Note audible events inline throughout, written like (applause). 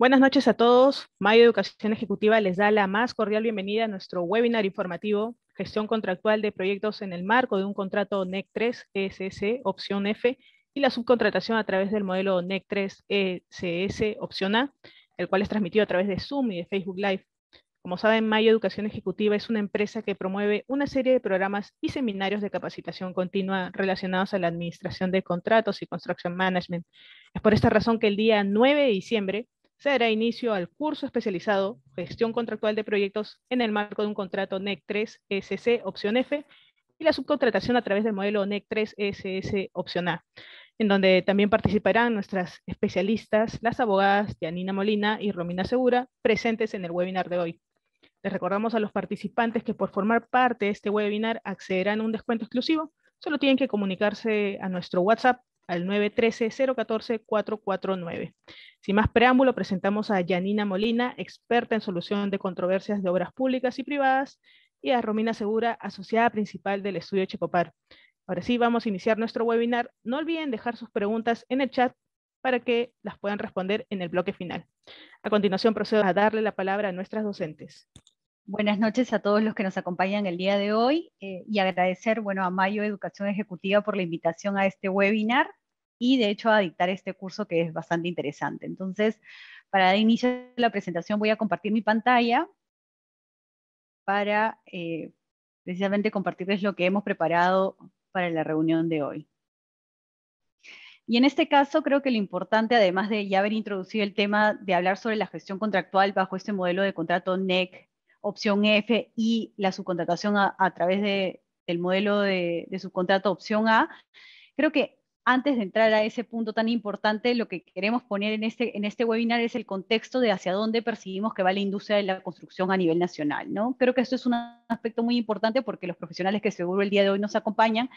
Buenas noches a todos. Mayo Educación Ejecutiva les da la más cordial bienvenida a nuestro webinar informativo Gestión contractual de proyectos en el marco de un contrato NEC 3 ESS opción F y la subcontratación a través del modelo NEC 3 ESS opción A, el cual es transmitido a través de Zoom y de Facebook Live. Como saben, Mayo Educación Ejecutiva es una empresa que promueve una serie de programas y seminarios de capacitación continua relacionados a la administración de contratos y construction management. Es por esta razón que el día 9 de diciembre se dará inicio al curso especializado Gestión Contractual de Proyectos en el marco de un contrato NEC 3 ESC opción F y la subcontratación a través del modelo NEC 3 ESS opción A, en donde también participarán nuestras especialistas, las abogadas Janina Molina y Romina Segura, presentes en el webinar de hoy. Les recordamos a los participantes que por formar parte de este webinar accederán a un descuento exclusivo. Solo tienen que comunicarse a nuestro WhatsApp al 913-014-449. Sin más preámbulo, presentamos a Janina Molina, experta en solución de controversias de obras públicas y privadas, y a Romina Segura, asociada principal del estudio Checopar. Ahora sí, vamos a iniciar nuestro webinar. No olviden dejar sus preguntas en el chat para que las puedan responder en el bloque final. A continuación, procedo a darle la palabra a nuestras docentes. Buenas noches a todos los que nos acompañan el día de hoy eh, y agradecer bueno, a Mayo Educación Ejecutiva por la invitación a este webinar y de hecho a dictar este curso que es bastante interesante. Entonces, para dar inicio a la presentación voy a compartir mi pantalla para eh, precisamente compartirles lo que hemos preparado para la reunión de hoy. Y en este caso creo que lo importante, además de ya haber introducido el tema de hablar sobre la gestión contractual bajo este modelo de contrato NEC, opción F y la subcontratación a, través del modelo de, de subcontrato opción A, creo que antes de entrar a ese punto tan importante, lo que queremos poner en este, en este webinar es el contexto de hacia dónde percibimos que va la industria de la construcción a nivel nacional. ¿no? Creo que esto es un aspecto muy importante porque los profesionales que seguro el día de hoy nos acompañan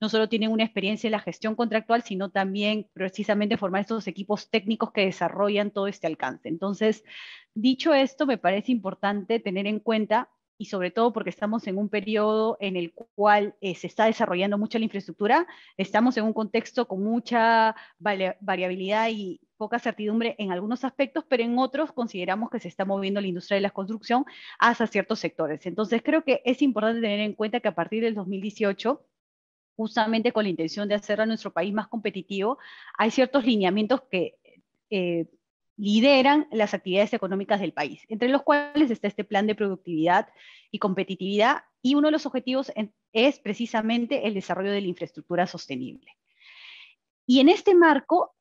no solo tienen una experiencia en la gestión contractual, sino también precisamente formar estos equipos técnicos que desarrollan todo este alcance. Entonces, dicho esto, me parece importante tener en cuenta y sobre todo porque estamos en un periodo en el cual eh, se está desarrollando mucha la infraestructura, estamos en un contexto con mucha variabilidad y poca certidumbre en algunos aspectos, pero en otros consideramos que se está moviendo la industria de la construcción hacia ciertos sectores. Entonces creo que es importante tener en cuenta que a partir del 2018 justamente con la intención de hacer a nuestro país más competitivo, hay ciertos lineamientos que eh, lideran las actividades económicas del país, entre los cuales está este plan de productividad y competitividad, y uno de los objetivos es precisamente el desarrollo de la infraestructura sostenible. Y en este marco,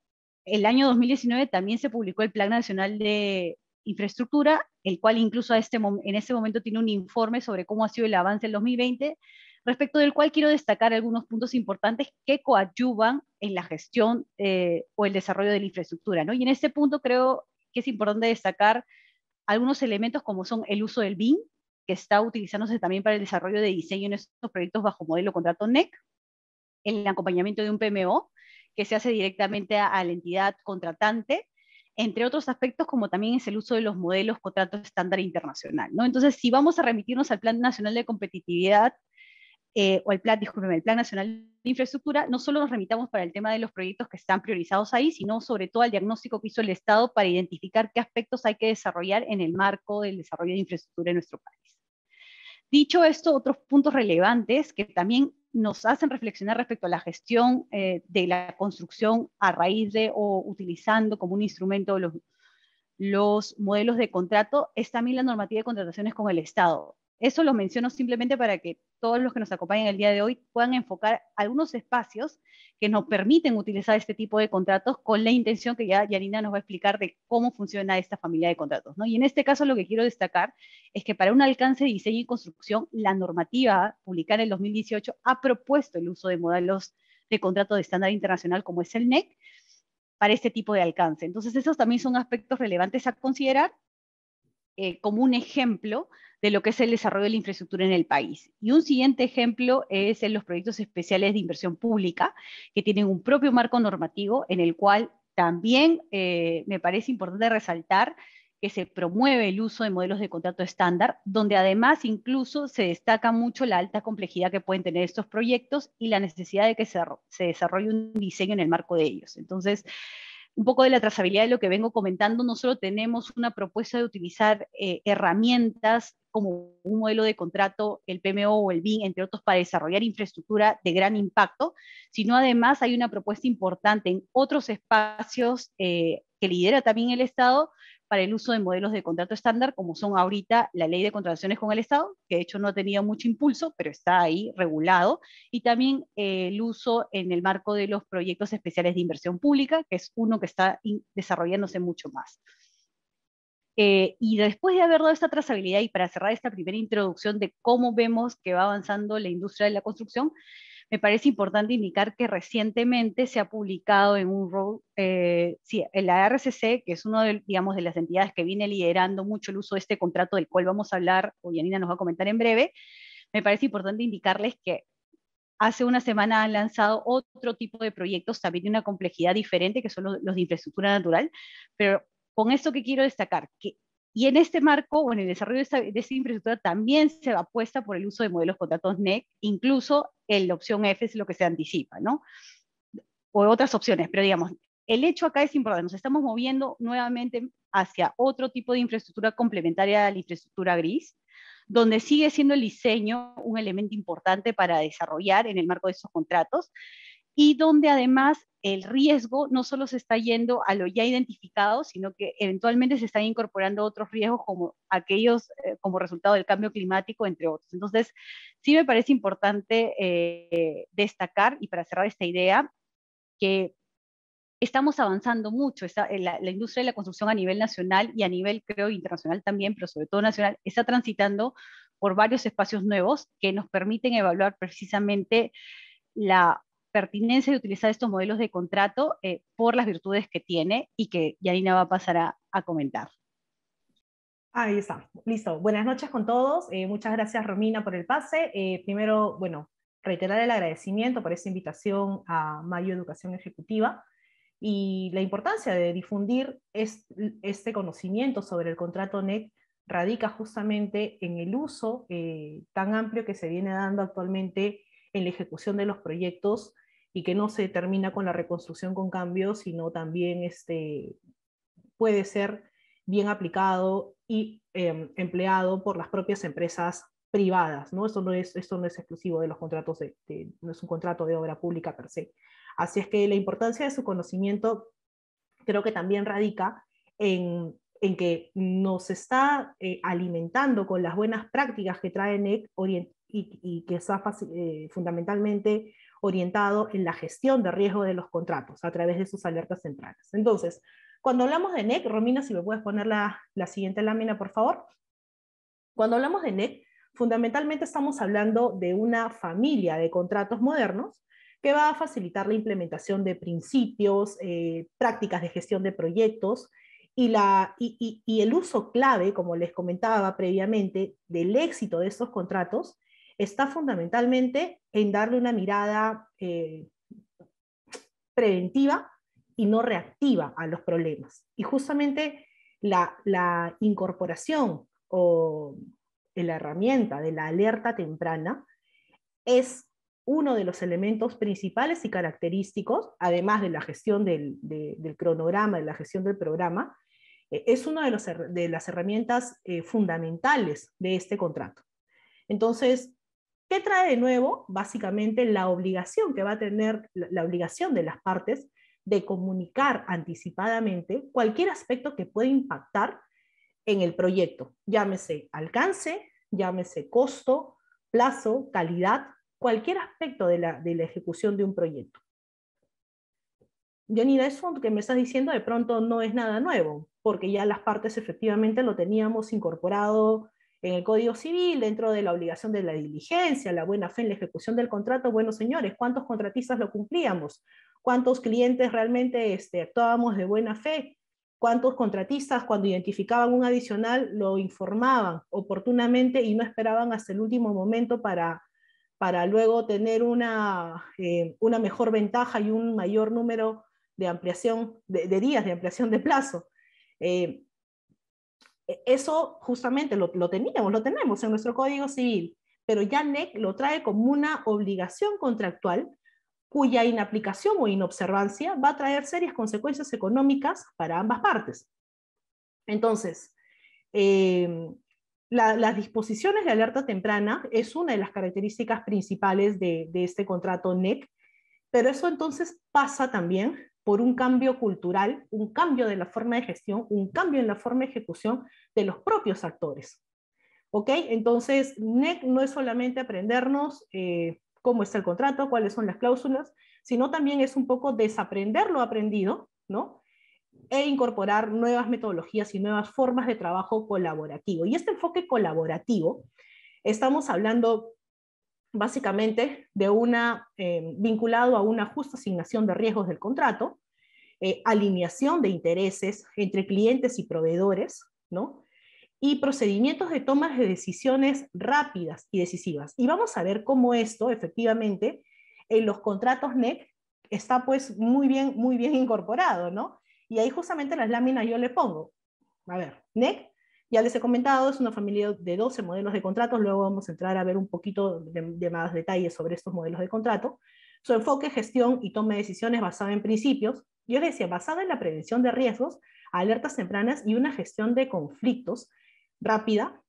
el año 2019 también se publicó el Plan Nacional de Infraestructura, el cual incluso este, en este momento tiene un informe sobre cómo ha sido el avance del 2020, respecto del cual quiero destacar algunos puntos importantes que coadyuvan en la gestión eh, o el desarrollo de la infraestructura. ¿no? Y en este punto creo que es importante destacar algunos elementos como son el uso del BIM, que está utilizándose también para el desarrollo de diseño en estos proyectos bajo modelo contrato NEC, el acompañamiento de un PMO, que se hace directamente a, la entidad contratante, entre otros aspectos como también es el uso de los modelos contrato estándar internacional. ¿no? Entonces, si vamos a remitirnos al Plan Nacional de Competitividad, eh, o el plan, el Plan Nacional de Infraestructura, no solo nos remitamos para el tema de los proyectos que están priorizados ahí, sino sobre todo al diagnóstico que hizo el Estado para identificar qué aspectos hay que desarrollar en el marco del desarrollo de infraestructura en nuestro país. Dicho esto, otros puntos relevantes que también nos hacen reflexionar respecto a la gestión eh, de la construcción a raíz de o utilizando como un instrumento los, los modelos de contrato es también la normativa de contrataciones con el Estado. Eso lo menciono simplemente para que todos los que nos acompañan el día de hoy puedan enfocar algunos espacios que nos permiten utilizar este tipo de contratos con la intención que ya Yanina nos va a explicar de cómo funciona esta familia de contratos. Y en este caso lo que quiero destacar es que para un alcance de diseño y construcción, la normativa publicada en el 2018 ha propuesto el uso de modelos de contrato de estándar internacional como es el NEC para este tipo de alcance. Entonces esos también son aspectos relevantes a considerar eh, como un ejemplo de lo que es el desarrollo de la infraestructura en el país. Y un siguiente ejemplo es en los proyectos especiales de inversión pública, que tienen un propio marco normativo en el cual también eh, me parece importante resaltar que se promueve el uso de modelos de contrato estándar, donde además incluso se destaca mucho la alta complejidad que pueden tener estos proyectos y la necesidad de que se, se desarrolle un diseño en el marco de ellos. Entonces, un poco de la trazabilidad de lo que vengo comentando, no solo tenemos una propuesta de utilizar eh, herramientas como un modelo de contrato, el PMO o el BIN, entre otros, para desarrollar infraestructura de gran impacto, sino además hay una propuesta importante en otros espacios eh, que lidera también el Estado para el uso de modelos de contrato estándar, como son ahorita la ley de contrataciones con el Estado, que de hecho no ha tenido mucho impulso, pero está ahí regulado, y también eh, el uso en el marco de los proyectos especiales de inversión pública, que es uno que está desarrollándose mucho más. Eh, y después de haber dado esta trazabilidad y para cerrar esta primera introducción de cómo vemos que va avanzando la industria de la construcción, me parece importante indicar que recientemente se ha publicado en un eh, sí, en la RCC, que es una de, digamos, de las entidades que viene liderando mucho el uso de este contrato del cual vamos a hablar, o Yanina nos va a comentar en breve, me parece importante indicarles que hace una semana han lanzado otro tipo de proyectos también de una complejidad diferente, que son los de infraestructura natural, pero con esto que quiero destacar, que y en este marco, o en el desarrollo de esta, infraestructura, también se apuesta por el uso de modelos contratos NEC, incluso en la opción F es lo que se anticipa, ¿no? O otras opciones, pero digamos, el hecho acá es importante, nos estamos moviendo nuevamente hacia otro tipo de infraestructura complementaria a la infraestructura gris, donde sigue siendo el diseño un elemento importante para desarrollar en el marco de esos contratos, y donde además el riesgo no solo se está yendo a lo ya identificado, sino que eventualmente se están incorporando otros riesgos como aquellos eh, como resultado del cambio climático, entre otros. Entonces, sí me parece importante eh, destacar, y para cerrar esta idea, que estamos avanzando mucho. la, la, industria de la construcción a nivel nacional y a nivel, creo, internacional también, pero sobre todo nacional, está transitando por varios espacios nuevos que nos permiten evaluar precisamente la pertinencia de utilizar estos modelos de contrato eh, por las virtudes que tiene y que Yanina va a pasar a, comentar. Ahí está, listo. Buenas noches con todos. Eh, muchas gracias Romina por el pase. Eh, primero, bueno, reiterar el agradecimiento por esta invitación a Mayo Educación Ejecutiva y la importancia de difundir este conocimiento sobre el contrato NEC radica justamente en el uso tan amplio que se viene dando actualmente en la ejecución de los proyectos y que no se termina con la reconstrucción con cambios, sino también este, puede ser bien aplicado y em, empleado por las propias empresas privadas. ¿no? Esto, no es, esto no es exclusivo de los contratos, de, no es un contrato de obra pública per se. Así es que la importancia de su conocimiento creo que también radica en, en que nos está eh, alimentando con las buenas prácticas que trae NEC y, que está eh, fundamentalmente orientado en la gestión de riesgo de los contratos a través de sus alertas centrales. Entonces, cuando hablamos de NEC, Romina, si me puedes poner la, la siguiente lámina, por favor. Cuando hablamos de NEC, fundamentalmente estamos hablando de una familia de contratos modernos que va a facilitar la implementación de principios, eh, prácticas de gestión de proyectos y, la, y, y, el uso clave, como les comentaba previamente, del éxito de estos contratos está fundamentalmente en darle una mirada eh, preventiva y no reactiva a los problemas. Y justamente la, incorporación o la herramienta de la alerta temprana es uno de los elementos principales y característicos, además de la gestión del, cronograma, de la gestión del programa, eh, es una de, las herramientas eh, fundamentales de este contrato. Entonces, ¿Qué trae de nuevo? Básicamente la obligación que va a tener, la obligación de las partes de comunicar anticipadamente cualquier aspecto que pueda impactar en el proyecto, llámese alcance, llámese costo, plazo, calidad, cualquier aspecto de la, de la ejecución de un proyecto. Johnny, eso que me estás diciendo de pronto no es nada nuevo, porque ya las partes efectivamente lo teníamos incorporado en el Código Civil, dentro de la obligación de la diligencia, la buena fe en la ejecución del contrato, bueno, señores, ¿cuántos contratistas lo cumplíamos? ¿Cuántos clientes realmente este, actuábamos de buena fe? ¿Cuántos contratistas cuando identificaban un adicional lo informaban oportunamente y no esperaban hasta el último momento para, para luego tener una, eh, una mejor ventaja y un mayor número de ampliación, de, días de ampliación de plazo? Eh, eso justamente lo, teníamos, lo tenemos en nuestro Código Civil, pero ya NEC lo trae como una obligación contractual cuya inaplicación o inobservancia va a traer serias consecuencias económicas para ambas partes. Entonces, em, las disposiciones de alerta temprana es una de las características principales de, de este contrato NEC, pero eso entonces pasa también por un cambio cultural, un cambio de la forma de gestión, un cambio en la forma de ejecución de los propios actores. ¿Ok? Entonces, NEC no es solamente aprendernos eh, cómo está el contrato, cuáles son las cláusulas, sino también es un poco desaprender lo aprendido, ¿no? E incorporar nuevas metodologías y nuevas formas de trabajo colaborativo. Y este enfoque colaborativo, estamos hablando básicamente de una, eh, vinculado a una justa asignación de riesgos del contrato, eh, alineación de intereses entre clientes y proveedores, ¿no? y procedimientos de tomas de decisiones rápidas y decisivas. Y vamos a ver cómo esto, efectivamente, en los contratos NEC está pues muy bien, muy bien incorporado, ¿no? Y ahí justamente las láminas yo le pongo. A ver, NEC, ya les he comentado, es una familia de 12 modelos de contratos, luego vamos a entrar a ver un poquito de, más detalles sobre estos modelos de contrato. Su enfoque, gestión y toma de decisiones basado en principios, yo les decía, basada en la prevención de riesgos, alertas tempranas y una gestión de conflictos rápida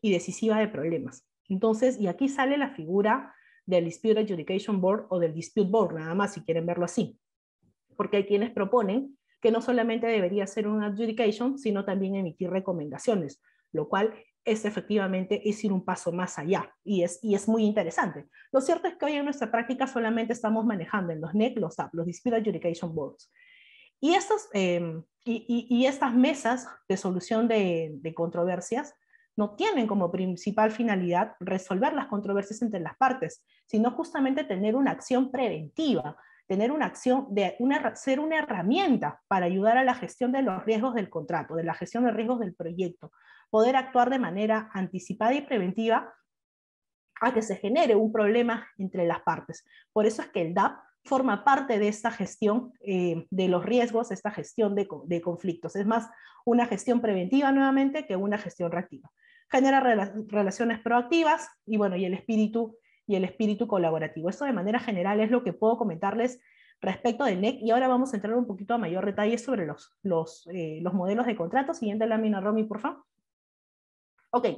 y decisiva de problemas. Entonces, y aquí sale la figura del Dispute Adjudication Board o del Dispute Board, nada más si quieren verlo así. Porque hay quienes proponen que no solamente debería ser una adjudication, sino también emitir recomendaciones, lo cual es efectivamente es ir un paso más allá y es, y es muy interesante. Lo cierto es que hoy en nuestra práctica solamente estamos manejando en los NEC, los los Dispute Adjudication Boards. Y, estos, em, y, estas mesas de solución de, controversias no tienen como principal finalidad resolver las controversias entre las partes, sino justamente tener una acción preventiva, tener una acción de una, ser una herramienta para ayudar a la gestión de los riesgos del contrato, de la gestión de riesgos del proyecto, poder actuar de manera anticipada y preventiva a que se genere un problema entre las partes. Por eso es que el DAP forma parte de esta gestión eh, de los riesgos, esta gestión de, conflictos. Es más una gestión preventiva nuevamente que una gestión reactiva. Genera relaciones proactivas y bueno, y el espíritu y el espíritu colaborativo. Esto de manera general es lo que puedo comentarles respecto del NEC y ahora vamos a entrar un poquito a mayor detalle sobre los, los, eh, los modelos de contrato. Siguiente lámina, Romy, por favor. Ok,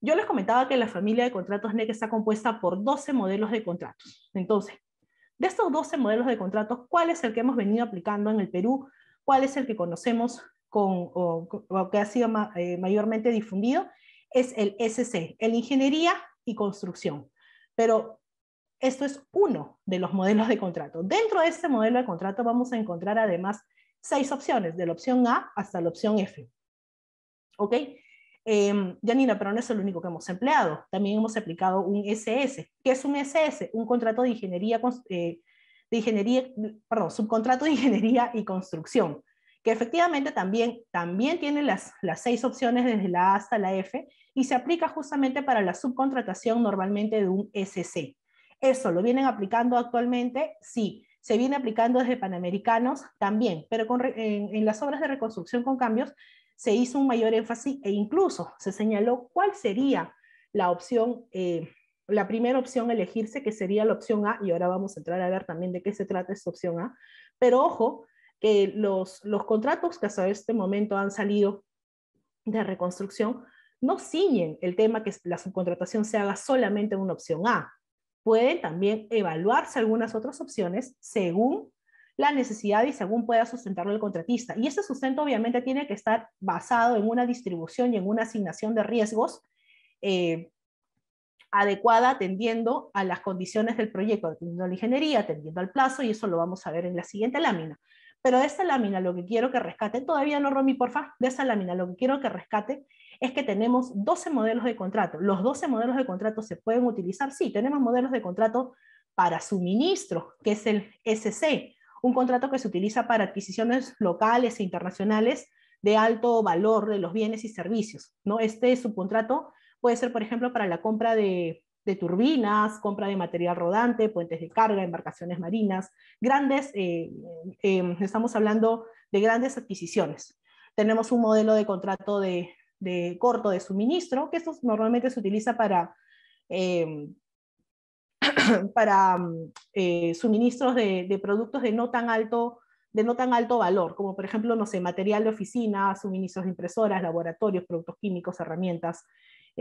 yo les comentaba que la familia de contratos NEC está compuesta por 12 modelos de contratos. Entonces, de estos 12 modelos de contratos, ¿cuál es el que hemos venido aplicando en el Perú? ¿Cuál es el que conocemos con, o, que ha sido eh, mayormente difundido? Es el SC, el Ingeniería y Construcción. Pero esto es uno de los modelos de contrato. Dentro de este modelo de contrato vamos a encontrar además seis opciones, de la opción A hasta la opción F. ¿Ok? Eh, Janina, pero no es el único que hemos empleado. También hemos aplicado un SS. ¿Qué es un SS? Un contrato de ingeniería, eh, de ingeniería, perdón, subcontrato de ingeniería y construcción, que efectivamente también, también tiene las, las seis opciones desde la A hasta la F y se aplica justamente para la subcontratación normalmente de un SC. ¿Eso lo vienen aplicando actualmente? Sí. ¿Se viene aplicando desde Panamericanos? También, pero en, en las obras de reconstrucción con cambios se hizo un mayor énfasis e incluso se señaló cuál sería la opción, eh, la primera opción a elegirse, que sería la opción A, y ahora vamos a entrar a ver también de qué se trata esta opción A. Pero ojo, que los, los contratos que hasta este momento han salido de reconstrucción no ciñen el tema que la subcontratación se haga solamente en una opción A. Pueden también evaluarse algunas otras opciones según la necesidad y según pueda sustentarlo el contratista. Y ese sustento obviamente tiene que estar basado en una distribución y en una asignación de riesgos eh, adecuada atendiendo a las condiciones del proyecto, atendiendo a la ingeniería, atendiendo al plazo, y eso lo vamos a ver en la siguiente lámina. Pero de esta lámina lo que quiero que rescate, todavía no, Romy, porfa, de esta lámina lo que quiero que rescate es que tenemos 12 modelos de contrato. ¿Los 12 modelos de contrato se pueden utilizar? Sí, tenemos modelos de contrato para suministro, que es el SC, un contrato que se utiliza para adquisiciones locales e internacionales de alto valor de los bienes y servicios. ¿no? Este subcontrato puede ser, por ejemplo, para la compra de, turbinas, compra de material rodante, puentes de carga, embarcaciones marinas, grandes, eh, eh, estamos hablando de grandes adquisiciones. Tenemos un modelo de contrato de, corto de suministro, que esto normalmente se utiliza para, (clears throat) para mm, eh, suministros de, de, productos de no, tan alto, de no tan alto valor, como por ejemplo, no sé, material de oficina, suministros de impresoras, laboratorios, productos químicos, herramientas.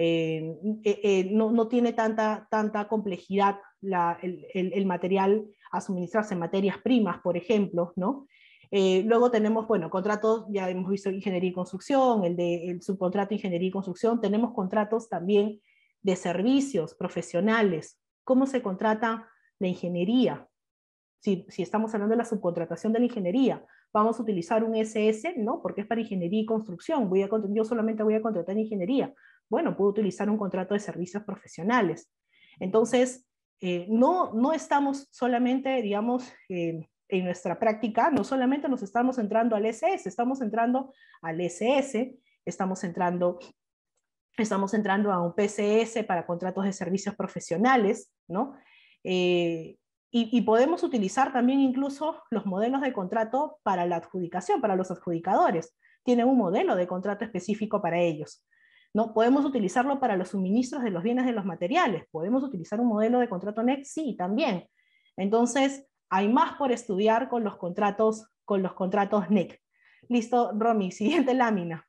Eh, eh, no, no, tiene tanta, tanta complejidad el, material a suministrarse, materias primas, por ejemplo, ¿no? Eh, luego tenemos, bueno, contratos, ya hemos visto ingeniería y construcción, el de subcontrato ingeniería y construcción, tenemos contratos también de servicios profesionales, cómo se contrata la ingeniería. Si, si estamos hablando de la subcontratación de la ingeniería, vamos a utilizar un SS, ¿no? Porque es para ingeniería y construcción, voy a, yo solamente voy a contratar ingeniería. Bueno, puedo utilizar un contrato de servicios profesionales. Entonces, eh, no, no estamos solamente, digamos, eh, en nuestra práctica, no solamente nos estamos entrando al SS, estamos entrando al SS, estamos entrando, estamos entrando a un PCS para contratos de servicios profesionales, ¿no? Eh, y, y, podemos utilizar también incluso los modelos de contrato para la adjudicación, para los adjudicadores. Tienen un modelo de contrato específico para ellos. ¿No? Podemos utilizarlo para los suministros de los bienes de los materiales. Podemos utilizar un modelo de contrato NEC, sí, también. Entonces, hay más por estudiar con los contratos, con los contratos NEC. Listo, Romy, (laughs) siguiente lámina.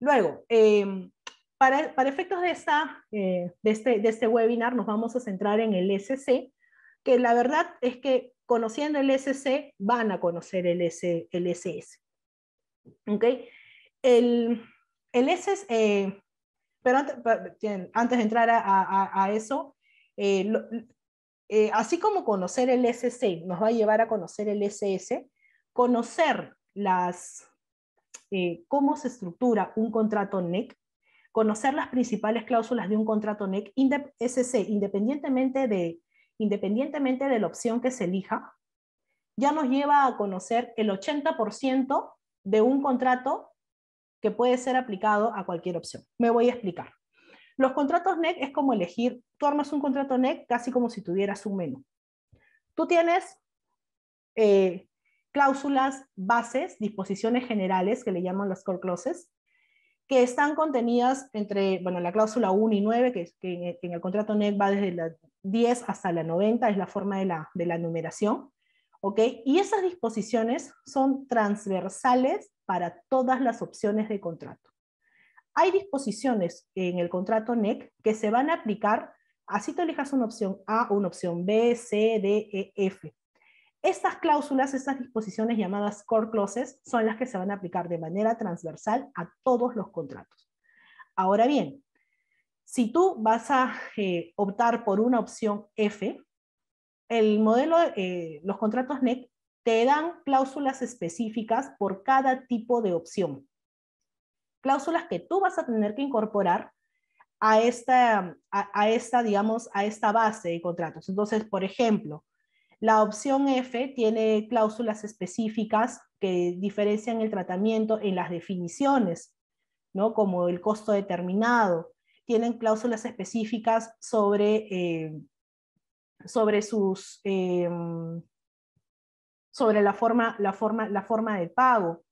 Luego, eh, para, para, efectos de, esta, eh, de, este, de este webinar nos vamos a centrar en el SC, que la verdad es que conociendo el SC van a conocer el, el SS. ¿Ok? El, el SS, eh, pero antes, antes, de entrar a, a, a eso, eh, lo, eh, así como conocer el SC nos va a llevar a conocer el SS, conocer las, eh, cómo se estructura un contrato NEC, conocer las principales cláusulas de un contrato NEC, SC, independientemente de, independientemente de la opción que se elija, ya nos lleva a conocer el 80% de un contrato que puede ser aplicado a cualquier opción. Me voy a explicar. Los contratos NEC es como elegir, tú armas un contrato NEC casi como si tuvieras un menú. Tú tienes eh, cláusulas bases, disposiciones generales, que le llaman las core clauses, que están contenidas entre, bueno, la cláusula 1 y 9, que, que en, el contrato NEC va desde la 10 hasta la 90, es la forma de la, de la numeración. ¿ok? Y esas disposiciones son transversales para todas las opciones de contrato hay disposiciones en el contrato NEC que se van a aplicar, así tú elijas una opción A, una opción B, C, D, E, F. Estas cláusulas, estas disposiciones llamadas core clauses, son las que se van a aplicar de manera transversal a todos los contratos. Ahora bien, si tú vas a eh, optar por una opción F, el modelo, eh, los contratos NEC te dan cláusulas específicas por cada tipo de opción cláusulas que tú vas a tener que incorporar a esta, a, esta, digamos, a esta base de contratos. Entonces, por ejemplo, la opción F tiene cláusulas específicas que diferencian el tratamiento en las definiciones, ¿no? Como el costo determinado. Tienen cláusulas específicas sobre, eh, sobre sus... Eh, sobre la forma, la, forma, la forma de pago.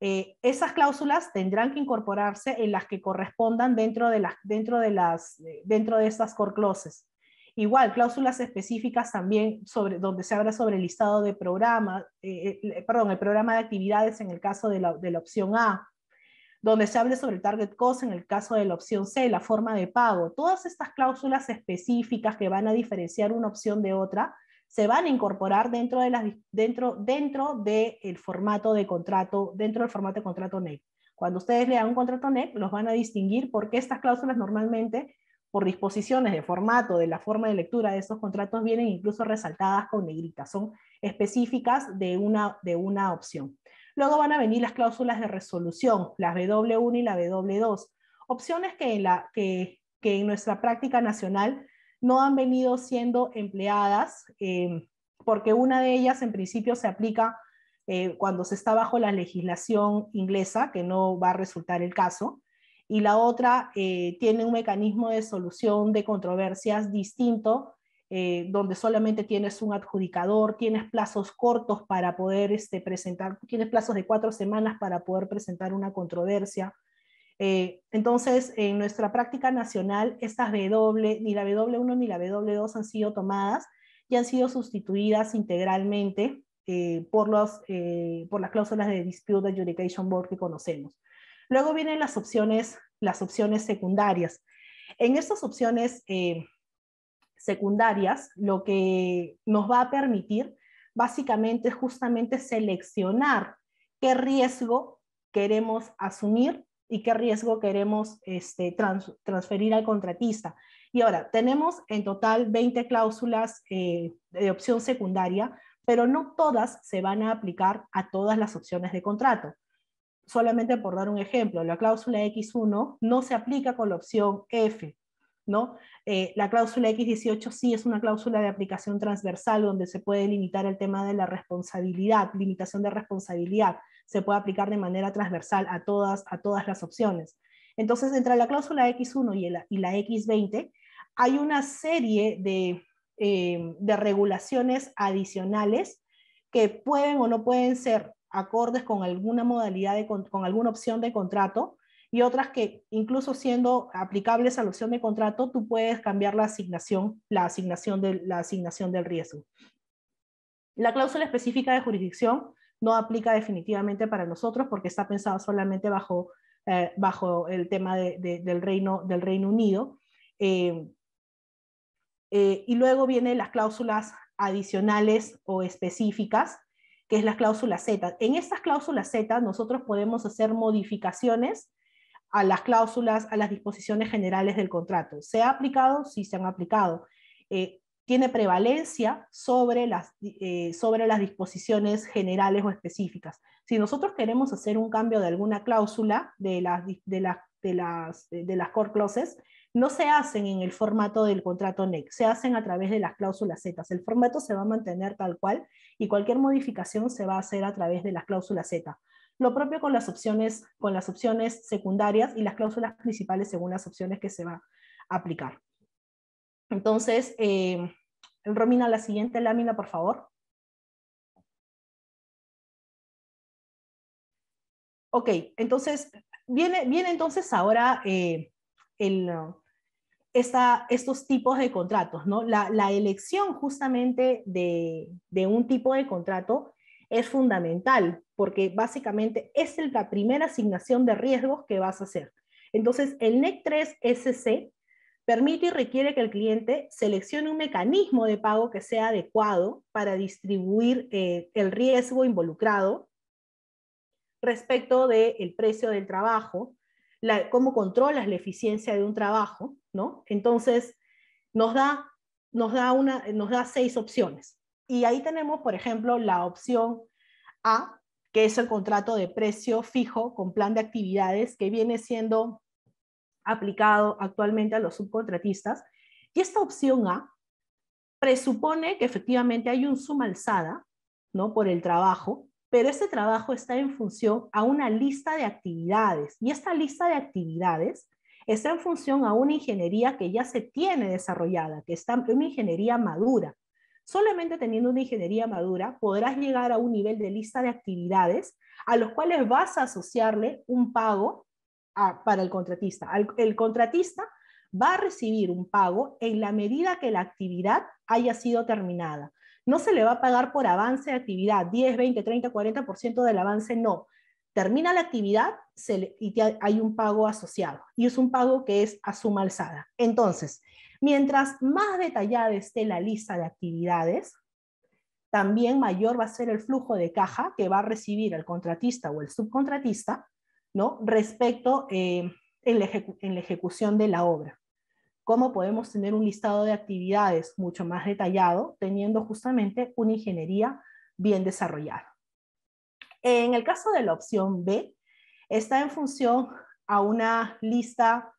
Eh, esas cláusulas tendrán que incorporarse en las que correspondan dentro de, las, dentro de, las, dentro de estas core clauses. Igual, cláusulas específicas también sobre, donde se habla sobre el listado de programas, eh, eh, perdón, el programa de actividades en el caso de la, de la opción A, donde se hable sobre el target cost en el caso de la opción C, la forma de pago. Todas estas cláusulas específicas que van a diferenciar una opción de otra se van a incorporar dentro, de las, dentro, dentro del formato de contrato, dentro del formato de contrato NEC. Cuando ustedes lean un contrato NEC, los van a distinguir porque estas cláusulas normalmente, por disposiciones de formato, de la forma de lectura de estos contratos, vienen incluso resaltadas con negritas, son específicas de una, de una opción. Luego van a venir las cláusulas de resolución, las W1 y la W2, opciones que en, la, que, que en nuestra práctica nacional no han venido siendo empleadas, eh, porque una de ellas en principio se aplica eh, cuando se está bajo la legislación inglesa, que no va a resultar el caso, y la otra eh, tiene un mecanismo de solución de controversias distinto, donde solamente tienes un adjudicador, tienes plazos cortos para poder este, presentar, tienes plazos de cuatro semanas para poder presentar una controversia. Eh, entonces, en nuestra práctica nacional, estas W, ni la W1 ni la W2 han sido tomadas y han sido sustituidas integralmente eh, por, los, eh, por las cláusulas de Dispute Adjudication Board que conocemos. Luego vienen las opciones, las opciones secundarias. En estas opciones secundarias, lo que nos va a permitir básicamente es justamente seleccionar qué riesgo queremos asumir y qué riesgo queremos este, transferir al contratista. Y ahora, tenemos en total 20 cláusulas eh, de opción secundaria, pero no todas se van a aplicar a todas las opciones de contrato. Solamente por dar un ejemplo, la cláusula X1 no se aplica con la opción F, ¿no? Eh, la cláusula X18 sí es una cláusula de aplicación transversal donde se puede limitar el tema de la responsabilidad, limitación de responsabilidad se puede aplicar de manera transversal a todas, a todas las opciones. Entonces, entre la cláusula X1 y la, y la X20, hay una serie de, eh, de regulaciones adicionales que pueden o no pueden ser acordes con alguna modalidad, de, con alguna opción de contrato, y otras que incluso siendo aplicables a la opción de contrato, tú puedes cambiar la asignación, la asignación, de, la asignación del riesgo. La cláusula específica de jurisdicción no aplica definitivamente para nosotros porque está pensada solamente bajo, eh, bajo el tema del, Reino, del Reino Unido. Eh, eh, y luego vienen las cláusulas adicionales o específicas, que es la cláusula Z. En estas cláusulas Z nosotros podemos hacer modificaciones a las cláusulas, a las disposiciones generales del contrato. ¿Se ha aplicado? Sí, se han aplicado tiene prevalencia sobre las, eh, sobre las disposiciones generales o específicas. Si nosotros queremos hacer un cambio de alguna cláusula de las, de las, de las, de las core clauses, no se hacen en el formato del contrato NEC, se hacen a través de las cláusulas Z. El formato se va a mantener tal cual y cualquier modificación se va a hacer a través de las cláusulas Z. Lo propio con las opciones, con las opciones secundarias y las cláusulas principales según las opciones que se va a aplicar. Entonces, eh, Romina, la siguiente lámina, por favor. Ok, entonces, viene, viene entonces ahora eh, estos tipos de contratos, ¿no? La, elección justamente de, de, un tipo de contrato es fundamental, porque básicamente es la primera asignación de riesgos que vas a hacer. Entonces, el NEC 3 SC permite y requiere que el cliente seleccione un mecanismo de pago que sea adecuado para distribuir eh, el riesgo involucrado respecto del precio del trabajo, cómo controlas la eficiencia de un trabajo, ¿no? Entonces, nos da, nos, da una, nos da seis opciones. Y ahí tenemos, por ejemplo, la opción A, que es el contrato de precio fijo con plan de actividades, que viene siendo aplicado actualmente a los subcontratistas. Y esta opción A presupone que efectivamente hay un suma alzada ¿no? por el trabajo, pero ese trabajo está en función a una lista de actividades. Y esta lista de actividades está en función a una ingeniería que ya se tiene desarrollada, que está en una ingeniería madura. Solamente teniendo una ingeniería madura podrás llegar a un nivel de lista de actividades a los cuales vas a asociarle un pago para el contratista. El contratista va a recibir un pago en la medida que la actividad haya sido terminada. No se le va a pagar por avance de actividad, 10, 20, 30, 40% del avance, no. Termina la actividad y hay un pago asociado y es un pago que es a suma alzada. Entonces, mientras más detallada esté la lista de actividades, también mayor va a ser el flujo de caja que va a recibir el contratista o el subcontratista ¿no? respecto eh, en, la en la ejecución de la obra. ¿Cómo podemos tener un listado de actividades mucho más detallado teniendo justamente una ingeniería bien desarrollada? En el caso de la opción B, está en función a una lista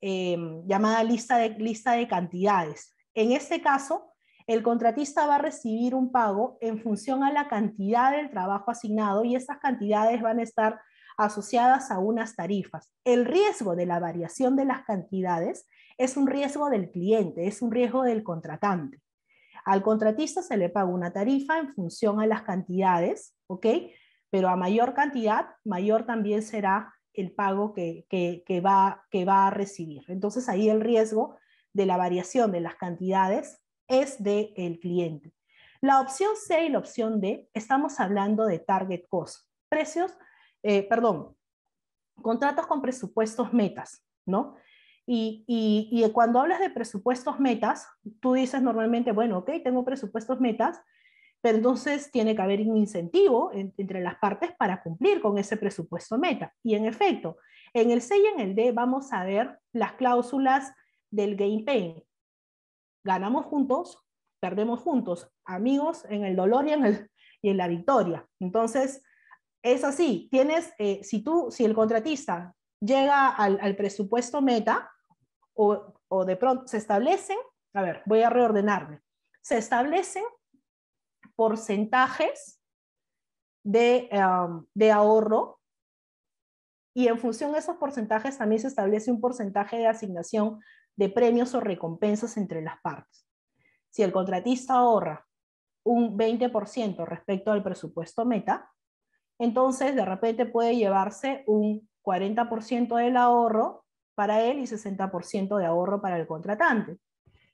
em, llamada lista de, lista de cantidades. En este caso, el contratista va a recibir un pago en función a la cantidad del trabajo asignado y esas cantidades van a estar asociadas a unas tarifas. El riesgo de la variación de las cantidades es un riesgo del cliente, es un riesgo del contratante. Al contratista se le paga una tarifa en función a las cantidades, ¿ok? Pero a mayor cantidad, mayor también será el pago que, que, va, que va a recibir. Entonces ahí el riesgo de la variación de las cantidades es del el cliente. La opción C y la opción D, estamos hablando de target cost, precios, eh, perdón, contratos con presupuestos metas, ¿no? Y, y, cuando hablas de presupuestos metas, tú dices normalmente, bueno, ok, tengo presupuestos metas, pero entonces tiene que haber un incentivo entre las partes para cumplir con ese presupuesto meta. Y en efecto, en el C y en el D vamos a ver las cláusulas del game pain. Ganamos juntos, perdemos juntos, amigos en el dolor y en, el, y en la victoria. Entonces, es así, tienes, eh, si tú, si el contratista llega al, al presupuesto meta o, o, de pronto se establecen, a ver, voy a reordenarme, se establecen porcentajes de, um, de ahorro y en función de esos porcentajes también se establece un porcentaje de asignación de premios o recompensas entre las partes. Si el contratista ahorra un 20% respecto al presupuesto meta, entonces de repente puede llevarse un 40% del ahorro para él y 60% de ahorro para el contratante.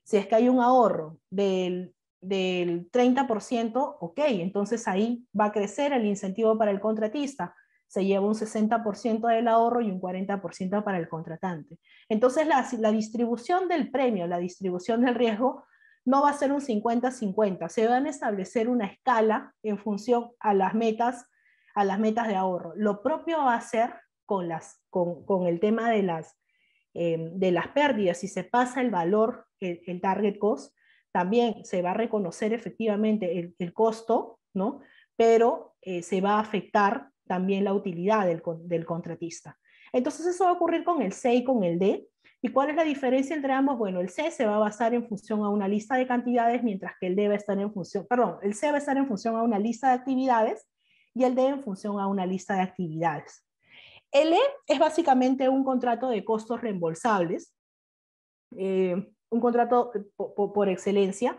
Si es que hay un ahorro del, del 30%, ok, entonces ahí va a crecer el incentivo para el contratista. Se lleva un 60% del ahorro y un 40% para el contratante. Entonces la, la distribución del premio, la distribución del riesgo no va a ser un 50-50, se van a establecer una escala en función a las metas, a las metas de ahorro. Lo propio va a ser con, las, con, con el tema de las, eh, de las pérdidas, si se pasa el valor, el, target cost, también se va a reconocer efectivamente el, costo, ¿no? pero eh, se va a afectar también la utilidad del, del contratista. Entonces eso va a ocurrir con el C y con el D, ¿Y cuál es la diferencia entre ambos? Bueno, el C se va a basar en función a una lista de cantidades, mientras que el D va a estar en función, perdón, el C va a estar en función a una lista de actividades y el D en función a una lista de actividades. El E es básicamente un contrato de costos reembolsables, eh, un contrato por, excelencia,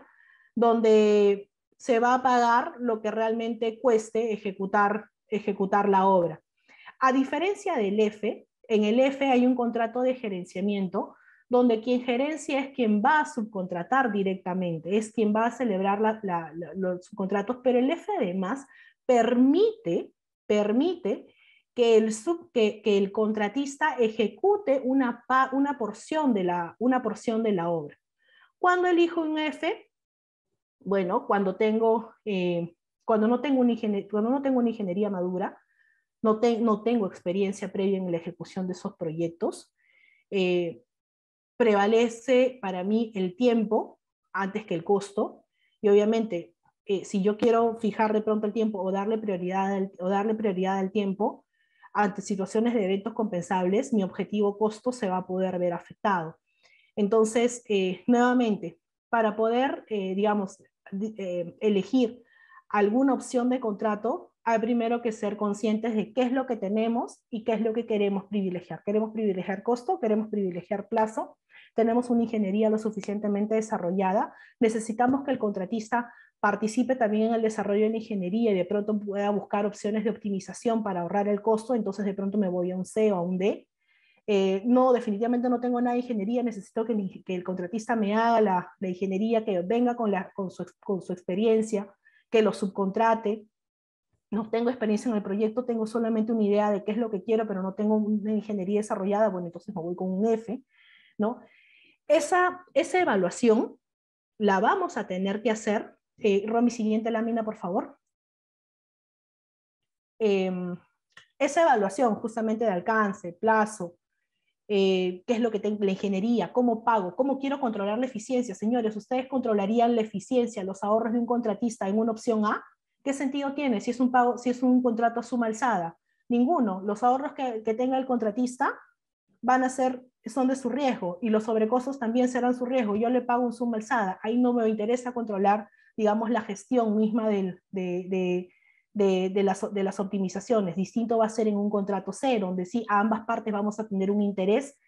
donde se va a pagar lo que realmente cueste ejecutar, ejecutar la obra. A diferencia del F, en el F hay un contrato de gerenciamiento donde quien gerencia es quien va a subcontratar directamente, es quien va a celebrar los subcontratos, pero el F además permite, permite que el, sub, que, el contratista ejecute una, una, porción de la, una porción de la obra. ¿Cuándo elijo un F? Bueno, cuando, tengo, eh, cuando, no tengo cuando no tengo una ingeniería madura, no, no tengo experiencia previa en la ejecución de esos proyectos. Eh, prevalece para mí el tiempo antes que el costo y obviamente eh, si yo quiero fijar de pronto el tiempo o darle prioridad al, o darle prioridad al tiempo ante situaciones de eventos compensables, mi objetivo costo se va a poder ver afectado. Entonces, eh, nuevamente, para poder, digamos, elegir alguna opción de contrato, hay primero que ser conscientes de qué es lo que tenemos y qué es lo que queremos privilegiar. ¿Queremos privilegiar costo? ¿Queremos privilegiar plazo? ¿Tenemos una ingeniería lo suficientemente desarrollada? ¿Necesitamos que el contratista participe también en el desarrollo de la ingeniería y de pronto pueda buscar opciones de optimización para ahorrar el costo? Entonces de pronto me voy a un C o a un D. Eh, no, definitivamente no tengo nada de ingeniería, necesito que, el contratista me haga la, ingeniería, que venga con, con, su, con su experiencia, que lo subcontrate, no tengo experiencia en el proyecto, tengo solamente una idea de qué es lo que quiero, pero no tengo una ingeniería desarrollada, bueno, entonces me voy con un F, ¿no? Esa, esa evaluación la vamos a tener que hacer. Eh, Romy, siguiente lámina, por favor. Em, esa evaluación justamente de alcance, plazo, eh, qué es lo que tengo, la ingeniería, cómo pago, cómo quiero controlar la eficiencia. Señores, ¿ustedes controlarían la eficiencia, los ahorros de un contratista en una opción A? ¿Qué sentido tiene si es un, pago, si es un contrato a suma alzada? Ninguno. Los ahorros que, tenga el contratista van a ser, son de su riesgo y los sobrecostos también serán su riesgo. Yo le pago un suma alzada. Ahí no me interesa controlar, digamos, la gestión misma de, de, de, las, de las optimizaciones. Distinto va a ser en un contrato cero, donde sí a ambas partes vamos a tener un interés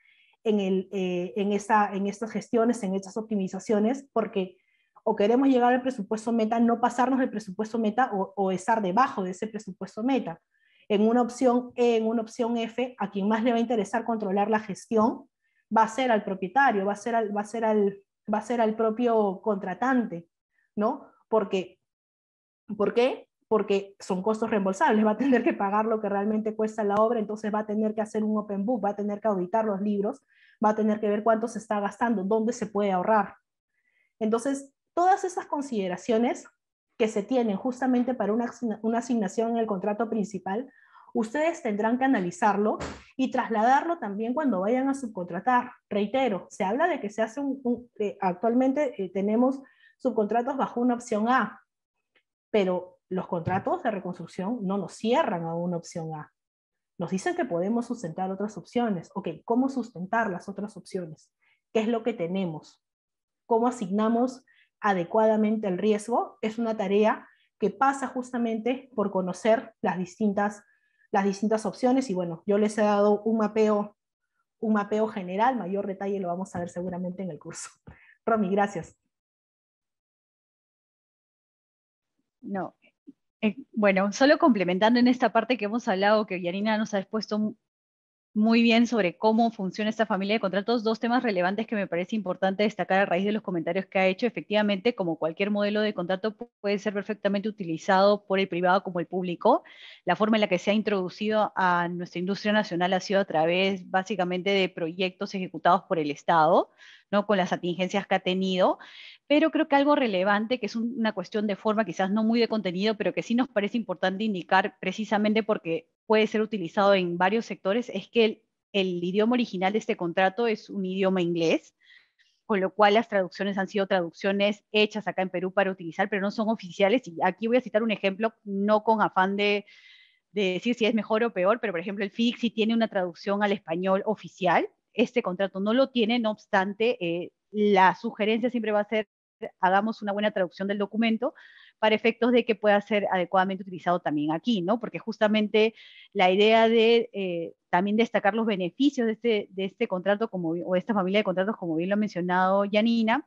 en, el, eh, en, esta, en estas gestiones, en estas optimizaciones, porque o queremos llegar al presupuesto meta, no pasarnos del presupuesto meta o, estar debajo de ese presupuesto meta. En una opción E, en una opción F, a quien más le va a interesar controlar la gestión va a ser al propietario, va a ser al, va a ser al, va a ser al propio contratante, ¿no? Porque, ¿Por qué? Porque son costos reembolsables, va a tener que pagar lo que realmente cuesta la obra, entonces va a tener que hacer un open book, va a tener que auditar los libros, va a tener que ver cuánto se está gastando, dónde se puede ahorrar. Entonces, todas esas consideraciones que se tienen justamente para una, una asignación en el contrato principal, ustedes tendrán que analizarlo y trasladarlo también cuando vayan a subcontratar. Reitero, se habla de que se hace un, eh, actualmente eh, tenemos subcontratos bajo una opción A, pero los contratos de reconstrucción no nos cierran a una opción A. Nos dicen que podemos sustentar otras opciones. Ok, ¿cómo sustentar las otras opciones? ¿Qué es lo que tenemos? ¿Cómo asignamos adecuadamente el riesgo? Es una tarea que pasa justamente por conocer las distintas, las distintas opciones y bueno, yo les he dado un mapeo, un mapeo general, mayor detalle lo vamos a ver seguramente en el curso. (laughs) Romy, gracias. No, eh, bueno, solo complementando en esta parte que hemos hablado, que Yanina nos ha expuesto muy bien sobre cómo funciona esta familia de contratos, dos temas relevantes que me parece importante destacar a raíz de los comentarios que ha hecho. Efectivamente, como cualquier modelo de contrato puede ser perfectamente utilizado por el privado como el público. La forma en la que se ha introducido a nuestra industria nacional ha sido a través básicamente de proyectos ejecutados por el Estado, ¿no? con las atingencias que ha tenido, pero creo que algo relevante, que es una cuestión de forma, quizás no muy de contenido, pero que sí nos parece importante indicar precisamente porque puede ser utilizado en varios sectores, es que el, idioma original de este contrato es un idioma inglés, con lo cual las traducciones han sido traducciones hechas acá en Perú para utilizar, pero no son oficiales. Y aquí voy a citar un ejemplo, no con afán de, decir si es mejor o peor, pero por ejemplo el FIX tiene una traducción al español oficial, este contrato no lo tiene, no obstante, eh, la sugerencia siempre va a ser hagamos una buena traducción del documento para efectos de que pueda ser adecuadamente utilizado también aquí, ¿no? Porque justamente la idea de eh, también destacar los beneficios de este, de este contrato como, o esta familia de contratos, como bien lo ha mencionado Yanina,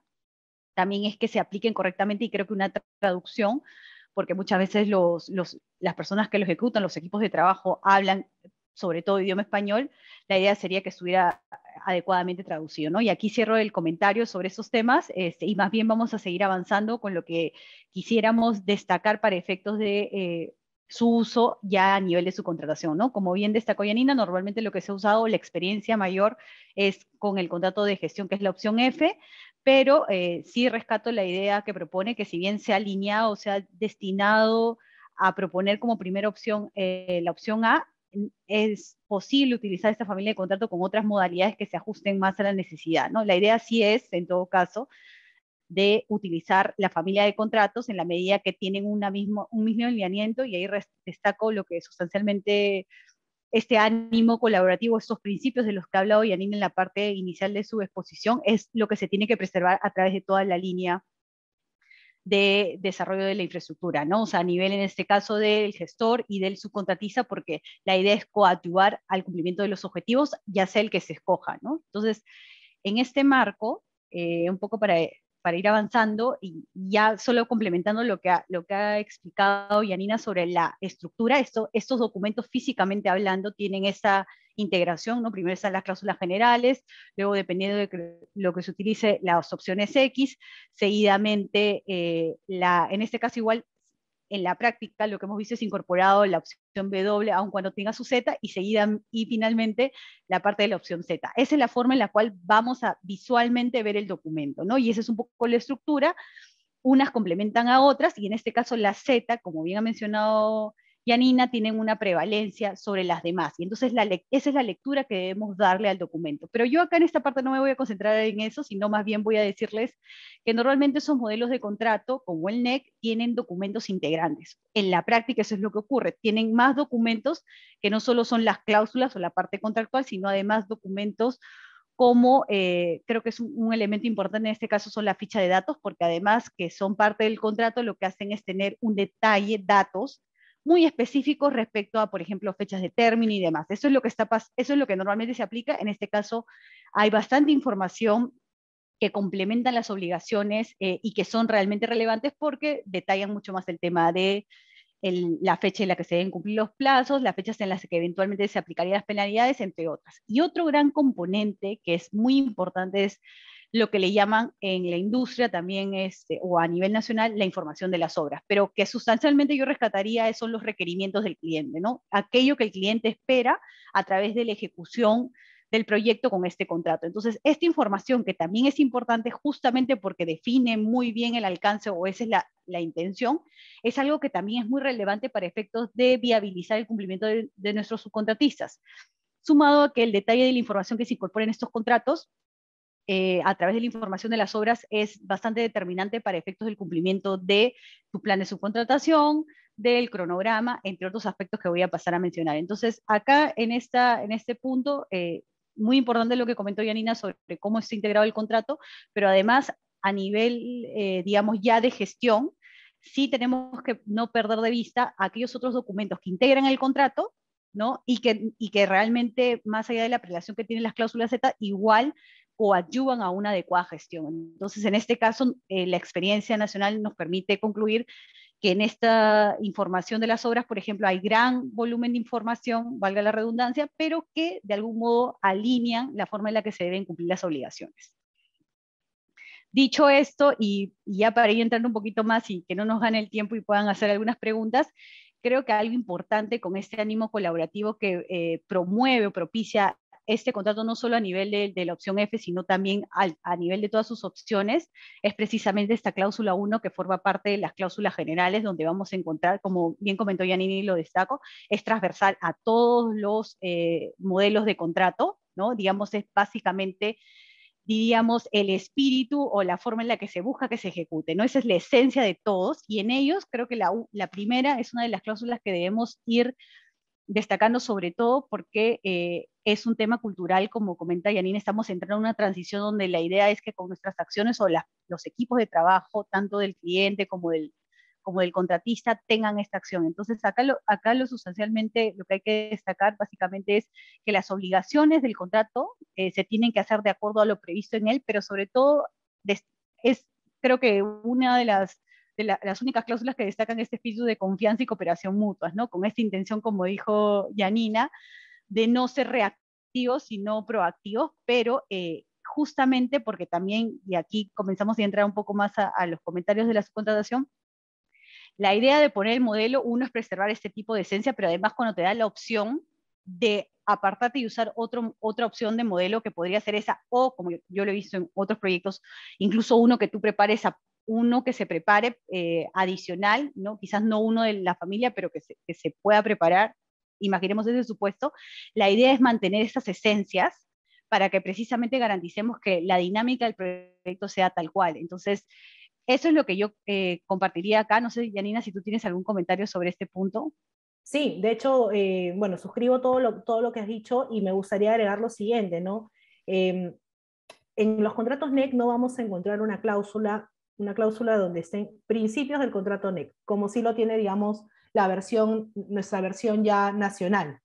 también es que se apliquen correctamente y creo que una traducción, porque muchas veces los, las personas que lo ejecutan, los equipos de trabajo, hablan sobre todo idioma español, la idea sería que estuviera adecuadamente traducido, ¿no? Y aquí cierro el comentario sobre esos temas este, y más bien vamos a seguir avanzando con lo que quisiéramos destacar para efectos de eh, su uso ya a nivel de su contratación, ¿no? Como bien destacó Yanina, normalmente lo que se ha usado, la experiencia mayor es con el contrato de gestión, que es la opción F, pero eh, sí rescato la idea que propone que si bien sea alineado, o sea destinado a proponer como primera opción eh, la opción A, es posible utilizar esta familia de contrato con otras modalidades que se ajusten más a la necesidad. ¿no? La idea sí es, en todo caso, de utilizar la familia de contratos en la medida que tienen mismo, un mismo alineamiento y ahí destaco lo que sustancialmente este ánimo colaborativo, estos principios de los que ha hablado Yanine en la parte inicial de su exposición, es lo que se tiene que preservar a través de toda la línea de desarrollo de la infraestructura, ¿no? O sea, a nivel en este caso del gestor y del subcontratista, porque la idea es coadyuvar al cumplimiento de los objetivos, ya sea el que se escoja, ¿no? Entonces, en este marco, eh, un poco para, para ir avanzando y ya solo complementando lo que ha, lo que ha explicado Yanina sobre la estructura, esto, estos documentos físicamente hablando tienen esa integración, ¿no? Primero están las cláusulas generales, luego dependiendo de lo que se utilice las opciones X, seguidamente, eh, la, en este caso igual, en la práctica lo que hemos visto es incorporado la opción W, aun cuando tenga su Z, y seguida, y finalmente la parte de la opción Z. Esa es la forma en la cual vamos a visualmente ver el documento, ¿no? Y esa es un poco la estructura, unas complementan a otras, y en este caso la Z, como bien ha mencionado y Anina tienen una prevalencia sobre las demás. Y entonces esa es la lectura que debemos darle al documento. Pero yo acá en esta parte no me voy a concentrar en eso, sino más bien voy a decirles que normalmente esos modelos de contrato, como el NEC, tienen documentos integrantes. En la práctica eso es lo que ocurre. Tienen más documentos que no solo son las cláusulas o la parte contractual, sino además documentos como eh, creo que es un, elemento importante en este caso son la ficha de datos, porque además que son parte del contrato, lo que hacen es tener un detalle, datos, muy específicos respecto a, por ejemplo, fechas de término y demás. Eso es lo que, está, eso es lo que normalmente se aplica. En este caso, hay bastante información que complementan las obligaciones eh, y que son realmente relevantes porque detallan mucho más el tema de la fecha en la que se deben cumplir los plazos, las fechas en las que eventualmente se aplicarían las penalidades, entre otras. Y otro gran componente que es muy importante es lo que le llaman en la industria también este, o a nivel nacional la información de las obras, pero que sustancialmente yo rescataría son los requerimientos del cliente, ¿no? Aquello que el cliente espera a través de la ejecución del proyecto con este contrato. Entonces, esta información que también es importante justamente porque define muy bien el alcance o esa es la, intención, es algo que también es muy relevante para efectos de viabilizar el cumplimiento de, de nuestros subcontratistas. Sumado a que el detalle de la información que se incorpora en estos contratos eh, a través de la información de las obras es bastante determinante para efectos del cumplimiento de tu plan de subcontratación, del cronograma, entre otros aspectos que voy a pasar a mencionar. Entonces, acá en, esta, en este punto, eh, muy importante lo que comentó Yanina sobre cómo está integrado el contrato, pero además a nivel, eh, digamos, ya de gestión, sí tenemos que no perder de vista aquellos otros documentos que integran el contrato, ¿no? Y que, y que realmente, más allá de la prelación que tienen las cláusulas Z, igual o ayudan a una adecuada gestión. Entonces, en este caso, eh, la experiencia nacional nos permite concluir que en esta información de las obras, por ejemplo, hay gran volumen de información, valga la redundancia, pero que de algún modo alinean la forma en la que se deben cumplir las obligaciones. Dicho esto, y, ya para ir entrando un poquito más y que no nos gane el tiempo y puedan hacer algunas preguntas, creo que algo importante con este ánimo colaborativo que eh, promueve o propicia este contrato no solo a nivel de, la opción F, sino también a nivel de todas sus opciones, es precisamente esta cláusula 1 que forma parte de las cláusulas generales, donde vamos a encontrar, como bien comentó Yanini y lo destaco, es transversal a todos los eh, modelos de contrato, ¿no? Digamos, es básicamente diríamos, el espíritu o la forma en la que se busca que se ejecute, ¿no? Esa es la esencia de todos y en ellos creo que la primera es una de las cláusulas que debemos ir destacando sobre todo porque eh, es un tema cultural, como comenta Yanine, estamos entrando en una transición donde la idea es que con nuestras acciones o los equipos de trabajo, tanto del cliente como del, contratista, tengan esta acción. Entonces, acá lo, acá lo sustancialmente, lo que hay que destacar básicamente es que las obligaciones del contrato eh, se tienen que hacer de acuerdo a lo previsto en él, pero sobre todo es, creo que una de las las únicas cláusulas que destacan este espíritu de confianza y cooperación mutuas, ¿no? Con esta intención, como dijo Yanina, de no ser reactivos, sino proactivos, pero eh, justamente porque también, y aquí comenzamos a entrar un poco más a, los comentarios de la subcontratación, la idea de poner el modelo, uno es preservar este tipo de esencia, pero además cuando te da la opción de apartarte y usar otro, otra opción de modelo que podría ser esa, o como yo, lo he visto en otros proyectos, incluso uno que tú prepares a uno que se prepare eh, adicional, ¿no? quizás no uno de la familia, pero que se, que se pueda preparar, imaginemos ese supuesto, la idea es mantener estas esencias para que precisamente garanticemos que la dinámica del proyecto sea tal cual. Entonces, eso es lo que yo eh, compartiría acá. No sé, Janina, si tú tienes algún comentario sobre este punto. Sí, de hecho, eh, bueno, suscribo todo lo, todo lo que has dicho y me gustaría agregar lo siguiente, ¿no? Em, en los contratos NEC no vamos a encontrar una cláusula una cláusula donde estén principios del contrato NEC, como si lo tiene, digamos, la versión, nuestra versión ya nacional,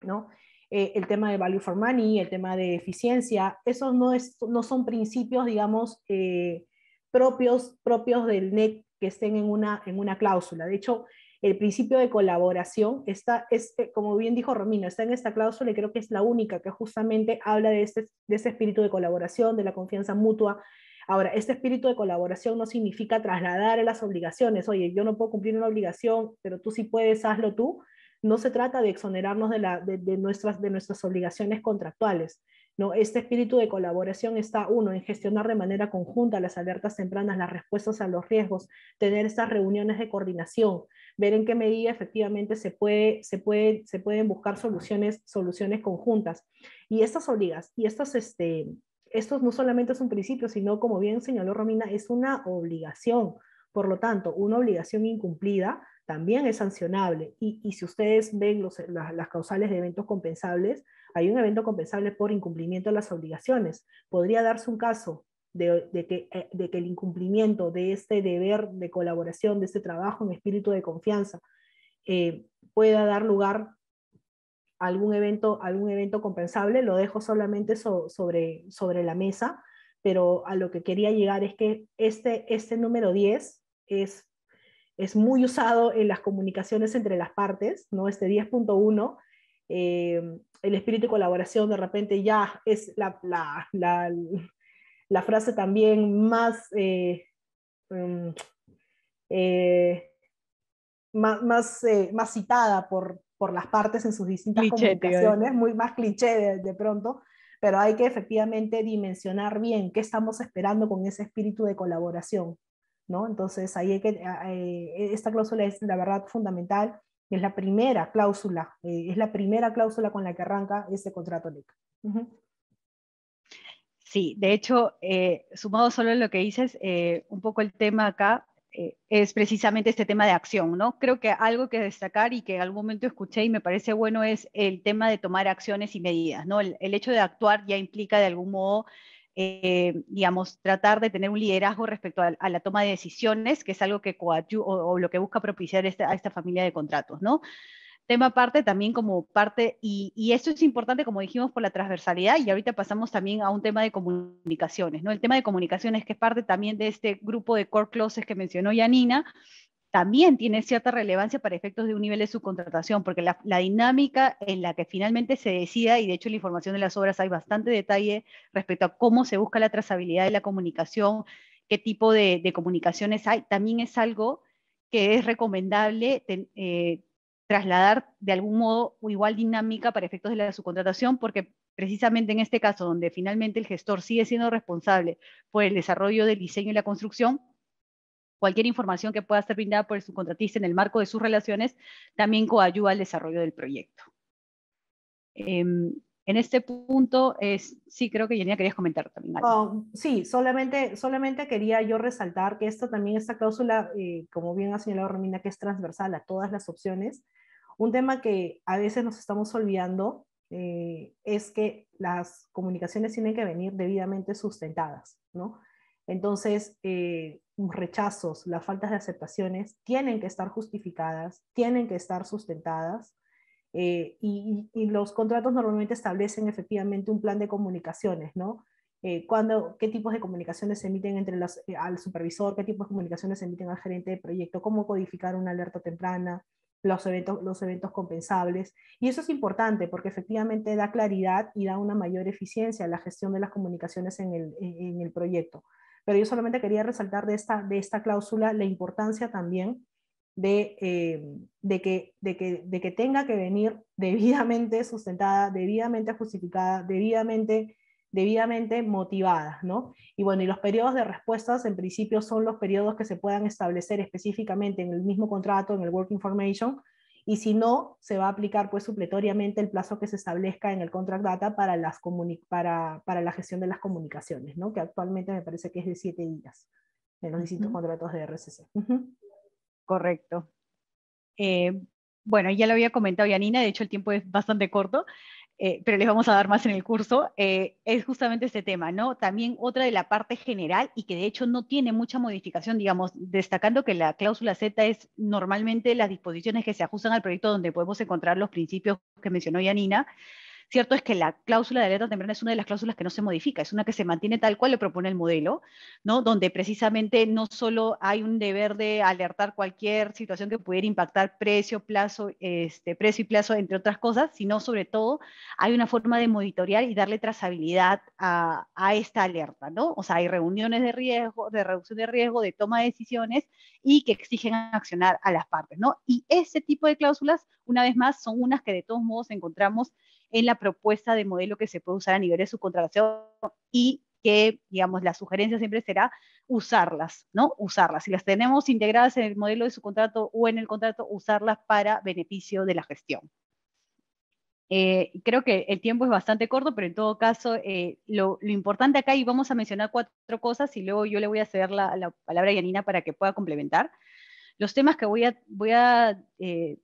¿no? Eh, el tema de value for money, el tema de eficiencia, esos no, es, no son principios, digamos, eh, propios, propios del NEC que estén en una, en una cláusula. De hecho, el principio de colaboración está, es, eh, como bien dijo Romino, está en esta cláusula y creo que es la única que justamente habla de, este, de ese espíritu de colaboración, de la confianza mutua, Ahora, este espíritu de colaboración no significa trasladar las obligaciones. Oye, yo no puedo cumplir una obligación, pero tú sí puedes, hazlo tú. No se trata de exonerarnos de, nuestras, de nuestras obligaciones contractuales. ¿no? Este espíritu de colaboración está, uno, en gestionar de manera conjunta las alertas tempranas, las respuestas a los riesgos, tener estas reuniones de coordinación, ver en qué medida efectivamente se, puede, se, puede, se pueden buscar soluciones, soluciones conjuntas. Y estas obligas, y estas, este, esto no solamente es un principio, sino como bien señaló Romina, es una obligación. Por lo tanto, una obligación incumplida también es sancionable. Y, si ustedes ven las causales de eventos compensables, hay un evento compensable por incumplimiento de las obligaciones. Podría darse un caso de, que, eh, que, el incumplimiento de este deber de colaboración, de este trabajo en espíritu de confianza, eh, pueda dar lugar algún evento, algún evento compensable, lo dejo solamente sobre, sobre la mesa, pero a lo que quería llegar es que este, este número 10 es, es muy usado en las comunicaciones entre las partes, ¿no? Este 10.1, eh, el espíritu de colaboración de repente ya es la, la, la, la frase también más, eh, mm, eh, más, más, más, citada por, por las partes en sus distintas comunicaciones, muy más cliché de, pronto, pero hay que efectivamente dimensionar bien qué estamos esperando con ese espíritu de colaboración. ¿no? Entonces, ahí hay que, eh, esta cláusula es la verdad fundamental, es la primera cláusula, eh, es la primera cláusula con la que arranca ese contrato LEC. Sí, de hecho, eh, sumado solo a lo que dices, un poco el tema acá eh, es precisamente este tema de acción, ¿no? Creo que algo que destacar y que en algún momento escuché y me parece bueno es el tema de tomar acciones y medidas, ¿no? El, hecho de actuar ya implica de algún modo, eh, digamos, tratar de tener un liderazgo respecto a, la toma de decisiones, que es algo que o, o, lo que busca propiciar a esta familia de contratos, ¿no? Tema aparte también como parte, y, y, esto es importante, como dijimos, por la transversalidad, y ahorita pasamos también a un tema de comunicaciones, ¿no? El tema de comunicaciones, que es parte también de este grupo de core clauses que mencionó Yanina, también tiene cierta relevancia para efectos de un nivel de subcontratación, porque la, dinámica en la que finalmente se decida, y de hecho en la información de las obras hay bastante detalle respecto a cómo se busca la trazabilidad de la comunicación, qué tipo de, comunicaciones hay, también es algo que es recomendable eh, trasladar de algún modo o igual dinámica para efectos de la subcontratación, porque precisamente en este caso, donde finalmente el gestor sigue siendo responsable por el desarrollo del diseño y la construcción, cualquier información que pueda ser brindada por el subcontratista en el marco de sus relaciones también coayuda al desarrollo del proyecto. Em, en este punto, es, sí, creo que Yanina querías comentar también algo. Oh, sí, solamente, solamente quería yo resaltar que esto también, esta cláusula, eh, como bien ha señalado Romina, que es transversal a todas las opciones, un tema que a veces nos estamos olvidando eh, es que las comunicaciones tienen que venir debidamente sustentadas, ¿no? Entonces, eh, los rechazos, las faltas de aceptaciones tienen que estar justificadas, tienen que estar sustentadas, eh, y, los contratos normalmente establecen efectivamente un plan de comunicaciones, ¿no? cuando, qué tipos de comunicaciones se emiten entre los, al supervisor, qué tipos de comunicaciones se emiten al gerente de proyecto, cómo codificar una alerta temprana, los eventos, los eventos compensables. Y eso es importante porque efectivamente da claridad y da una mayor eficiencia a la gestión de las comunicaciones en el, en el proyecto. Pero yo solamente quería resaltar de esta, de esta cláusula la importancia también de, eh, de, que, de, que, de que tenga que venir debidamente sustentada, debidamente justificada, debidamente debidamente motivadas, ¿no? Y bueno, y los periodos de respuestas en principio son los periodos que se puedan establecer específicamente en el mismo contrato, en el Work Information, y si no, se va a aplicar pues supletoriamente el plazo que se establezca en el Contract Data para, las para, para la gestión de las comunicaciones, ¿no? Que actualmente me parece que es de siete días en los distintos contratos de RCC. Correcto. Eh, bueno, ya lo había comentado Yanina, de hecho el tiempo es bastante corto. Eh, pero les vamos a dar más en el curso, eh, es justamente este tema, ¿no? También otra de la parte general y que de hecho no tiene mucha modificación, digamos, destacando que la cláusula Z es normalmente las disposiciones que se ajustan al proyecto donde podemos encontrar los principios que mencionó Yanina, Cierto es que la cláusula de alerta temprana es una de las cláusulas que no se modifica, es una que se mantiene tal cual le propone el modelo, ¿no? donde precisamente no solo hay un deber de alertar cualquier situación que pudiera impactar precio, plazo, este, precio y plazo, entre otras cosas, sino sobre todo hay una forma de monitorear y darle trazabilidad a, a esta alerta, ¿no? O sea, hay reuniones de riesgo, de reducción de riesgo, de toma de decisiones y que exigen accionar a las partes, ¿no? Y ese tipo de cláusulas, una vez más, son unas que de todos modos encontramos en la propuesta de modelo que se puede usar a nivel de subcontratación y que, digamos, la sugerencia siempre será usarlas, ¿no? Usarlas. Si las tenemos integradas en el modelo de su contrato o en el contrato, usarlas para beneficio de la gestión. Eh, creo que el tiempo es bastante corto, pero en todo caso, eh, lo, importante acá, y vamos a mencionar cuatro cosas, y luego yo le voy a ceder la, palabra a Yanina para que pueda complementar. Los temas que voy a, voy a eh,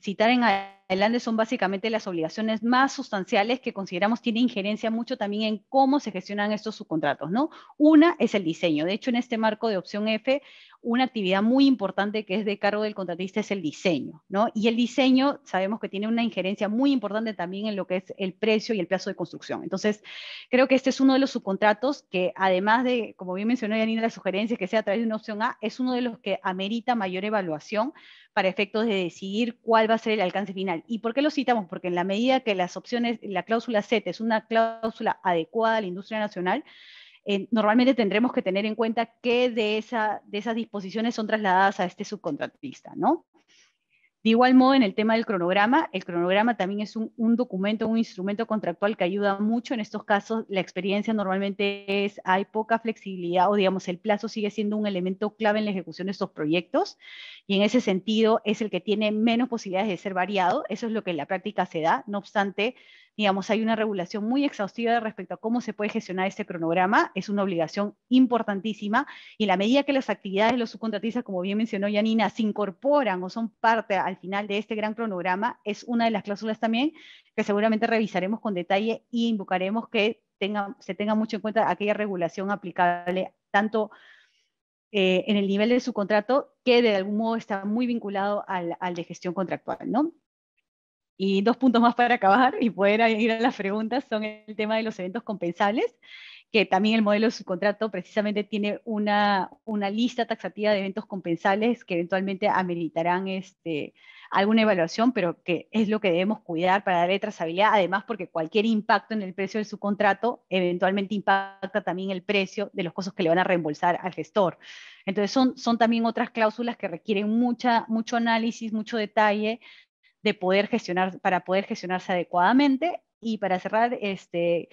citar en adelante son básicamente las obligaciones más sustanciales que consideramos tienen injerencia mucho también en cómo se gestionan estos subcontratos, ¿no? Una es el diseño. De hecho, en este marco de opción F, una actividad muy importante que es de cargo del contratista es el diseño, ¿no? Y el diseño sabemos que tiene una injerencia muy importante también en lo que es el precio y el plazo de construcción. Entonces, creo que este es uno de los subcontratos que además de, como bien mencionó Yanina, la sugerencia que sea a través de una opción A, es uno de los que amerita mayor evaluación para efectos de decidir cuál va a ser el alcance final. ¿Y por qué lo citamos? Porque en la medida que las opciones, la cláusula Z es una cláusula adecuada a la industria nacional, eh, normalmente tendremos que tener en cuenta qué de, esa, de esas disposiciones son trasladadas a este subcontratista, ¿no? De igual modo, en el tema del cronograma, el cronograma también es un, documento, un instrumento contractual que ayuda mucho. En estos casos, la experiencia normalmente es, hay poca flexibilidad o digamos, el plazo sigue siendo un elemento clave en la ejecución de estos proyectos y en ese sentido es el que tiene menos posibilidades de ser variado. Eso es lo que en la práctica se da. No obstante, digamos, hay una regulación muy exhaustiva respecto a cómo se puede gestionar este cronograma, es una obligación importantísima, y la medida que las actividades de los subcontratistas, como bien mencionó Yanina, se incorporan o son parte al final de este gran cronograma, es una de las cláusulas también que seguramente revisaremos con detalle y invocaremos que tenga, se tenga mucho en cuenta aquella regulación aplicable tanto eh, en el nivel de su contrato que de algún modo está muy vinculado al, al de gestión contractual, ¿no? Y dos puntos más para acabar y poder ir a las preguntas son el tema de los eventos compensables, que también el modelo de subcontrato precisamente tiene una, una lista taxativa de eventos compensables que eventualmente ameritarán este, alguna evaluación, pero que es lo que debemos cuidar para darle trazabilidad, además porque cualquier impacto en el precio del subcontrato eventualmente impacta también el precio de los costos que le van a reembolsar al gestor. Entonces son, son también otras cláusulas que requieren mucha, mucho análisis, mucho detalle, de poder gestionar, para poder gestionarse adecuadamente. Y para cerrar, este,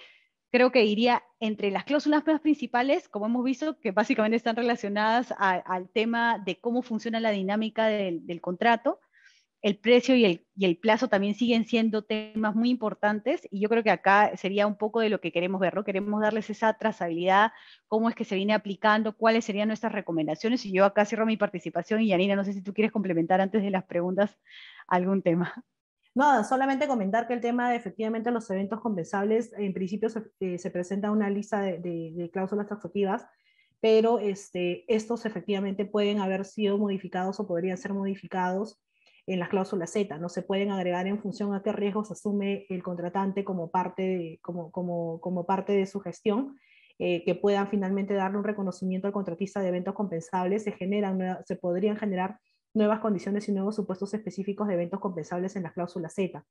creo que iría entre las cláusulas más principales, como hemos visto, que básicamente están relacionadas al tema de cómo funciona la dinámica del, del contrato, el precio y el, plazo también siguen siendo temas muy importantes y yo creo que acá sería un poco de lo que queremos ver. Queremos darles esa trazabilidad, cómo es que se viene aplicando, cuáles serían nuestras recomendaciones y yo acá cierro mi participación y Yanina, no sé si tú quieres complementar antes de las preguntas algún tema. No, solamente comentar que el tema de efectivamente los eventos compensables, en principio se, eh, se presenta una lista de cláusulas taxativas, pero este, estos efectivamente pueden haber sido modificados o podrían ser modificados en las cláusulas Z, no se pueden agregar en función a qué riesgos asume el contratante como parte de, como, como, parte de su gestión, eh, que puedan finalmente darle un reconocimiento al contratista de eventos compensables, se, generan, se podrían generar nuevas condiciones y nuevos supuestos específicos de eventos compensables en las cláusulas Z.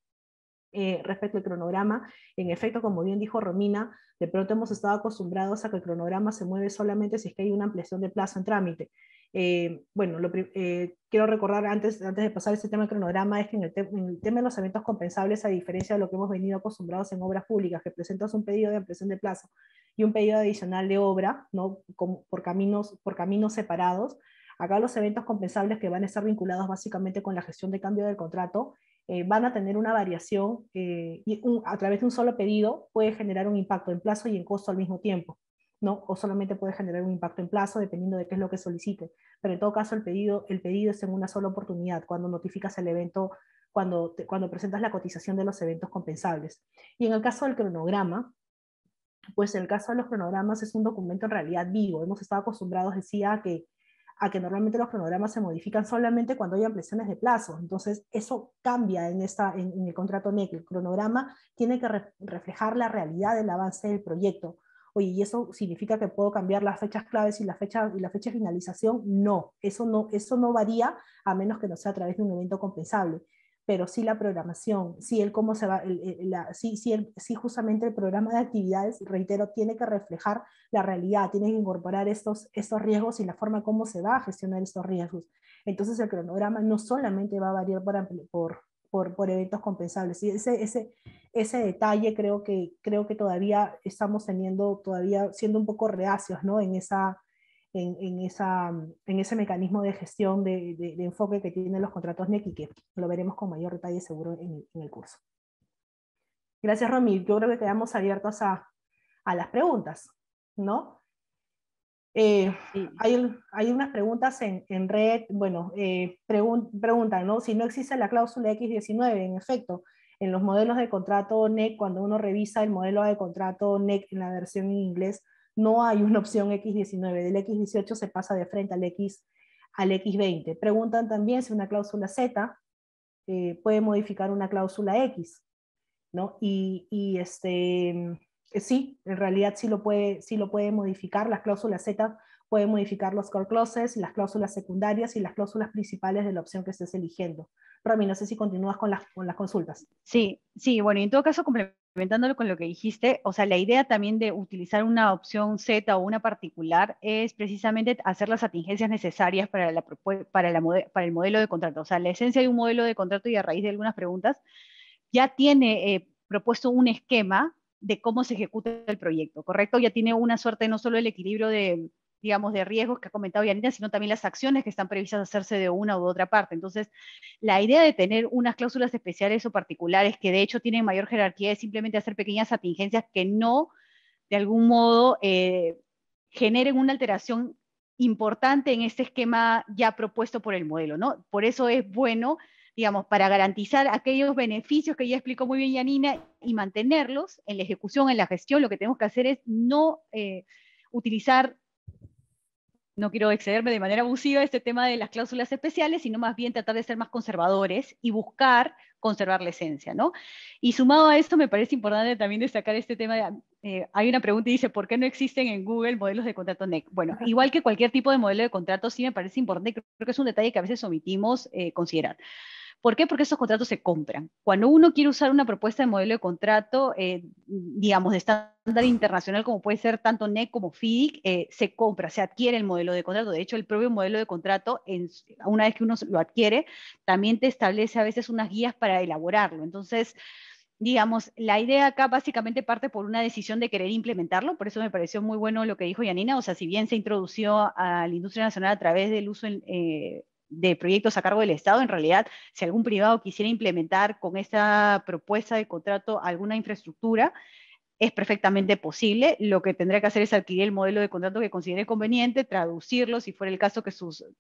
Eh, respecto al cronograma, en efecto, como bien dijo Romina, de pronto hemos estado acostumbrados a que el cronograma se mueve solamente si es que hay una ampliación de plazo en trámite. Eh, bueno, lo, eh, quiero recordar antes, antes de pasar este tema del cronograma, es que en el, en el, tema de los eventos compensables, a diferencia de lo que hemos venido acostumbrados en obras públicas, que presentas un pedido de ampliación de plazo y un pedido adicional de obra, ¿no? Como por, caminos, por caminos separados, acá los eventos compensables que van a estar vinculados básicamente con la gestión de cambio del contrato, eh, van a tener una variación eh, y un, a través de un solo pedido puede generar un impacto en plazo y en costo al mismo tiempo. ¿No? O solamente puede generar un impacto en plazo dependiendo de qué es lo que solicite. Pero en todo caso el pedido, el pedido es en una sola oportunidad cuando notificas el evento, cuando, te, cuando presentas la cotización de los eventos compensables. Y en el caso del cronograma, pues el caso de los cronogramas es un documento en realidad vivo. Hemos estado acostumbrados, decía, a que a que normalmente los cronogramas se modifican solamente cuando hay ampliaciones de plazo. Entonces, eso cambia en, esta, en, en el contrato NEC. El cronograma tiene que re reflejar la realidad del avance del proyecto. Oye, ¿y eso significa que puedo cambiar las fechas claves y la fecha, y la fecha de finalización? No eso, no, eso no varía a menos que no sea a través de un evento compensable pero sí la programación, sí el cómo se va, el, el, la, sí, sí, el, sí justamente el programa de actividades, reitero, tiene que reflejar la realidad, tiene que incorporar estos, estos riesgos y la forma como se va a gestionar estos riesgos. Entonces el cronograma no solamente va a variar por, por, por, por eventos compensables. Y ese, ese, ese detalle creo que, creo que todavía estamos teniendo, todavía siendo un poco reacios ¿no? en esa en, en, esa, en ese mecanismo de gestión de, de, de, enfoque que tienen los contratos NEC y que lo veremos con mayor detalle seguro en, en el curso. Gracias, Romy. Yo creo que quedamos abiertos a, a las preguntas, ¿no? Eh, hay, hay, unas preguntas en, en red, bueno, eh, preguntan, ¿no? Si no existe la cláusula X19, en efecto, en los modelos de contrato NEC, cuando uno revisa el modelo de contrato NEC en la versión en inglés, no hay una opción X19. Del X18 se pasa de frente al, X, al X20. Preguntan también si una cláusula Z eh, puede modificar una cláusula X, ¿no? Y, y este, sí, en realidad sí lo, puede, sí lo puede modificar. Las cláusulas Z pueden modificar los core clauses, las cláusulas secundarias y las cláusulas principales de la opción que estés eligiendo. Rami, no sé si continúas con las, con las consultas. Sí, sí, bueno, y en todo caso, complementándolo con lo que dijiste, o sea, la idea también de utilizar una opción Z o una particular es precisamente hacer las atingencias necesarias para, la, para, la, para el modelo de contrato. O sea, la esencia de un modelo de contrato y a raíz de algunas preguntas, ya tiene eh, propuesto un esquema de cómo se ejecuta el proyecto, ¿correcto? Ya tiene una suerte no solo el equilibrio de, digamos, de riesgos que ha comentado Yanina, sino también las acciones que están previstas hacerse de una u otra parte. Entonces, la idea de tener unas cláusulas especiales o particulares que de hecho tienen mayor jerarquía es simplemente hacer pequeñas atingencias que no, de algún modo, eh, generen una alteración importante en este esquema ya propuesto por el modelo, ¿no? Por eso es bueno, digamos, para garantizar aquellos beneficios que ya explicó muy bien Yanina y mantenerlos en la ejecución, en la gestión, lo que tenemos que hacer es no eh, utilizar no quiero excederme de manera abusiva este tema de las cláusulas especiales, sino más bien tratar de ser más conservadores y buscar conservar la esencia, ¿no? Y sumado a esto, me parece importante también destacar este tema de, eh, hay una pregunta y dice, ¿por qué no existen en Google modelos de contrato NEC? Bueno, igual que cualquier tipo de modelo de contrato, sí me parece importante, creo que es un detalle que a veces omitimos eh, considerar. ¿Por qué? Porque esos contratos se compran. Cuando uno quiere usar una propuesta de modelo de contrato, eh, digamos, de estándar internacional, como puede ser tanto NEC como FIDIC, eh, se compra, se adquiere el modelo de contrato. De hecho, el propio modelo de contrato, una vez que uno lo adquiere, también te establece a veces unas guías para elaborarlo. Entonces, digamos, la idea acá básicamente parte por una decisión de querer implementarlo, por eso me pareció muy bueno lo que dijo Yanina, o sea, si bien se introdució a la industria nacional a través del uso en, eh, de proyectos a cargo del Estado, en realidad, si algún privado quisiera implementar con esta propuesta de contrato alguna infraestructura, es perfectamente posible. Lo que tendría que hacer es adquirir el modelo de contrato que considere conveniente, traducirlo, si fuera el caso que,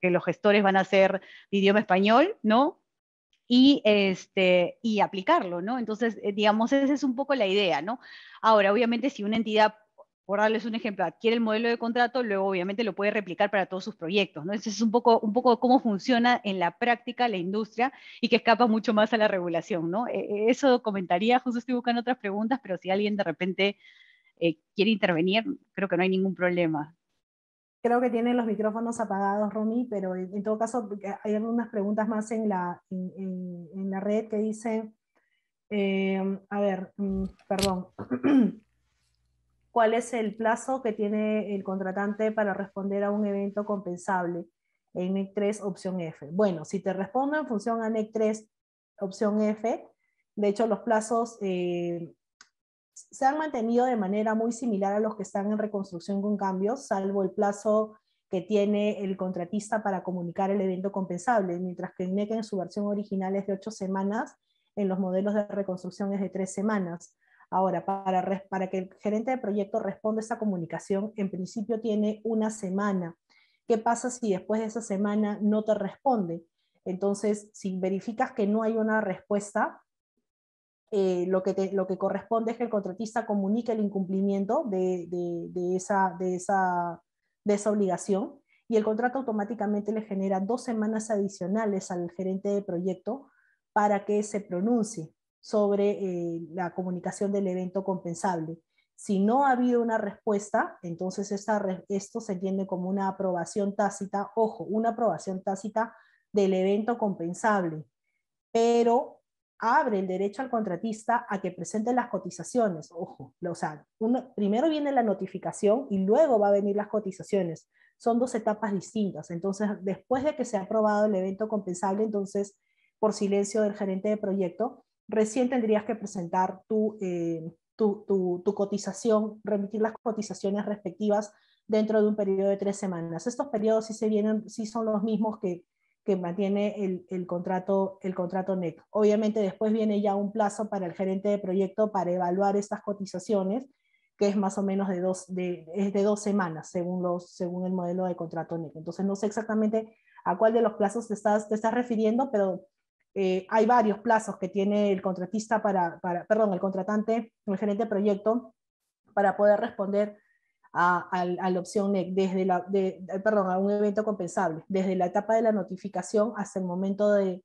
los gestores van a ser de idioma español, ¿no? Y, este, y aplicarlo, ¿no? Entonces, eh, digamos, esa es un poco la idea, ¿no? Ahora, obviamente, si una entidad por darles un ejemplo, adquiere el modelo de contrato, luego obviamente lo puede replicar para todos sus proyectos. ¿no? Ese es un poco, un poco cómo funciona en la práctica la industria y que escapa mucho más a la regulación. ¿no? E, e, eso comentaría, justo estoy buscando otras preguntas, pero si alguien de repente eh, quiere intervenir, creo que no hay ningún problema. Creo que tienen los micrófonos apagados, Romy, pero en, todo caso hay algunas preguntas más en la, en, la red que dicen, eh, a ver, mm, perdón. (clears throat) cuál es el plazo que tiene el contratante para responder a un evento compensable en NEC 3 opción F. Bueno, si te respondo en función a NEC 3 opción F, de hecho los plazos eh, se han mantenido de manera muy similar a los que están en reconstrucción con cambios, salvo el plazo que tiene el contratista para comunicar el evento compensable, mientras que en NEC en su versión original es de ocho semanas, en los modelos de reconstrucción es de tres semanas. Ahora, para, que el gerente de proyecto responda a esa comunicación, en principio tiene una semana. ¿Qué pasa si después de esa semana no te responde? Entonces, si verificas que no hay una respuesta, eh, lo, que corresponde es que el contratista comunique el incumplimiento de, esa, de esa obligación y el contrato automáticamente le genera dos semanas adicionales al gerente de proyecto para que se pronuncie sobre eh, la comunicación del evento compensable. Si no ha habido una respuesta, entonces esto se entiende como una aprobación tácita, ojo, una aprobación tácita del evento compensable, pero abre el derecho al contratista a que presente las cotizaciones, ojo, o sea, primero viene la notificación y luego va a venir las cotizaciones. Son dos etapas distintas. Entonces, después de que se ha aprobado el evento compensable, entonces, por silencio del gerente de proyecto, recién tendrías que presentar eh, tu, tu, tu, cotización, remitir las cotizaciones respectivas dentro de un periodo de tres semanas. Estos periodos sí, se vienen, sí son los mismos que, que mantiene el, el, contrato, el contrato NEC. Obviamente después viene ya un plazo para el gerente de proyecto para evaluar estas cotizaciones, que es más o menos de dos, de, es de dos semanas, según, los, según el modelo de contrato NEC. Entonces, no sé exactamente a cuál de los plazos te estás, te estás refiriendo, pero eh, hay varios plazos que tiene el contratista para, perdón, el contratante, el gerente de proyecto, para poder responder a, la opción NEC, desde perdón, a un evento compensable, desde la etapa de la notificación hasta el momento de,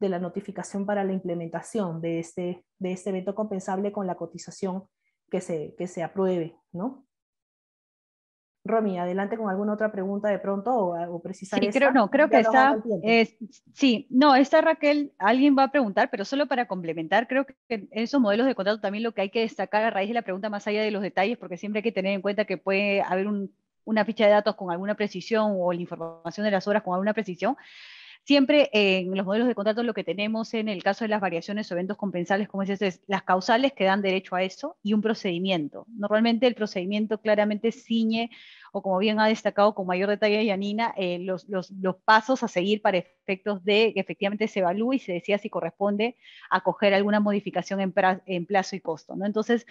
la notificación para la implementación de este, de este evento compensable con la cotización que se, que se apruebe, ¿no? Romy, adelante con alguna otra pregunta de pronto o, o precisar Sí, creo, no, creo que está, sí, no, esta Raquel, alguien va a preguntar, pero solo para complementar, creo que en esos modelos de contrato también lo que hay que destacar a raíz de la pregunta, más allá de los detalles, porque siempre hay que tener en cuenta que puede haber un, una ficha de datos con alguna precisión o la información de las horas con alguna precisión, Siempre en los modelos de contrato lo que tenemos en el caso de las variaciones o eventos compensables, como es, es las causales que dan derecho a eso y un procedimiento. Normalmente el procedimiento claramente ciñe, o como bien ha destacado con mayor detalle Yanina, eh, los, los, pasos a seguir para efectos de que efectivamente se evalúe y se decida si corresponde acoger alguna modificación en, en plazo y costo. Entonces,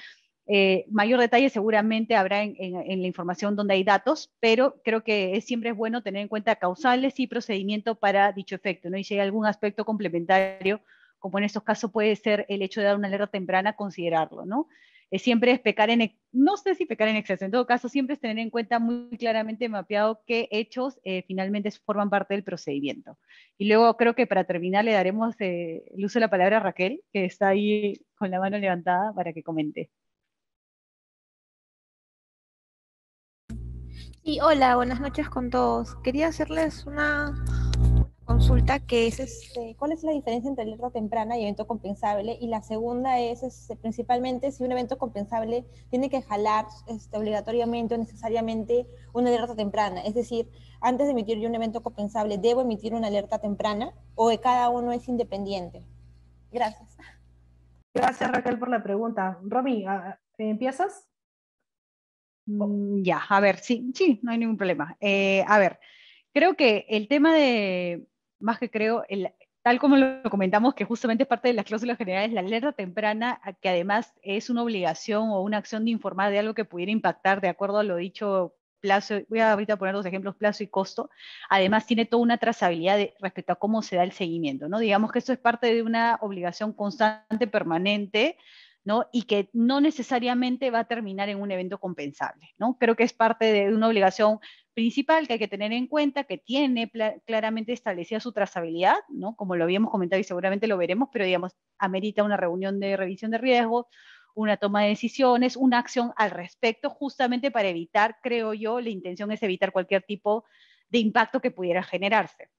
eh, mayor detalle seguramente habrá en, en, en, la información donde hay datos, pero creo que es, siempre es bueno tener en cuenta causales y procedimiento para dicho efecto, ¿no? Y si hay algún aspecto complementario, como en estos casos puede ser el hecho de dar una alerta temprana, considerarlo, ¿no? Eh, siempre es pecar en, no sé si pecar en exceso, en todo caso siempre es tener en cuenta muy claramente mapeado qué hechos eh, finalmente forman parte del procedimiento. Y luego creo que para terminar le daremos eh, el uso de la palabra a Raquel, que está ahí con la mano levantada para que comente. Sí, hola, buenas noches con todos. Quería hacerles una, consulta que es este, cuál es la diferencia entre alerta temprana y evento compensable y la segunda es este, principalmente si un evento compensable tiene que jalar este, obligatoriamente o necesariamente una alerta temprana, es decir, antes de emitir yo un evento compensable debo emitir una alerta temprana o de cada uno es independiente. Gracias. Gracias Raquel por la pregunta. Romy, ¿empiezas? Mm, ya, a ver, sí, sí, no hay ningún problema. Eh, a ver, creo que el tema de, más que creo, el, tal como lo comentamos, que justamente es parte de las cláusulas generales, la alerta temprana, que además es una obligación o una acción de informar de algo que pudiera impactar de acuerdo a lo dicho plazo, voy a ahorita poner dos ejemplos, plazo y costo, además tiene toda una trazabilidad respecto a cómo se da el seguimiento, ¿no? Digamos que esto es parte de una obligación constante, permanente, ¿no? Y que no necesariamente va a terminar en un evento compensable. Creo que es parte de una obligación principal que hay que tener en cuenta, que tiene claramente establecida su trazabilidad, ¿no? Como lo habíamos comentado y seguramente lo veremos, pero digamos, amerita una reunión de revisión de riesgos, una toma de decisiones, una acción al respecto, justamente para evitar, creo yo, la intención es evitar cualquier tipo de impacto que pudiera generarse.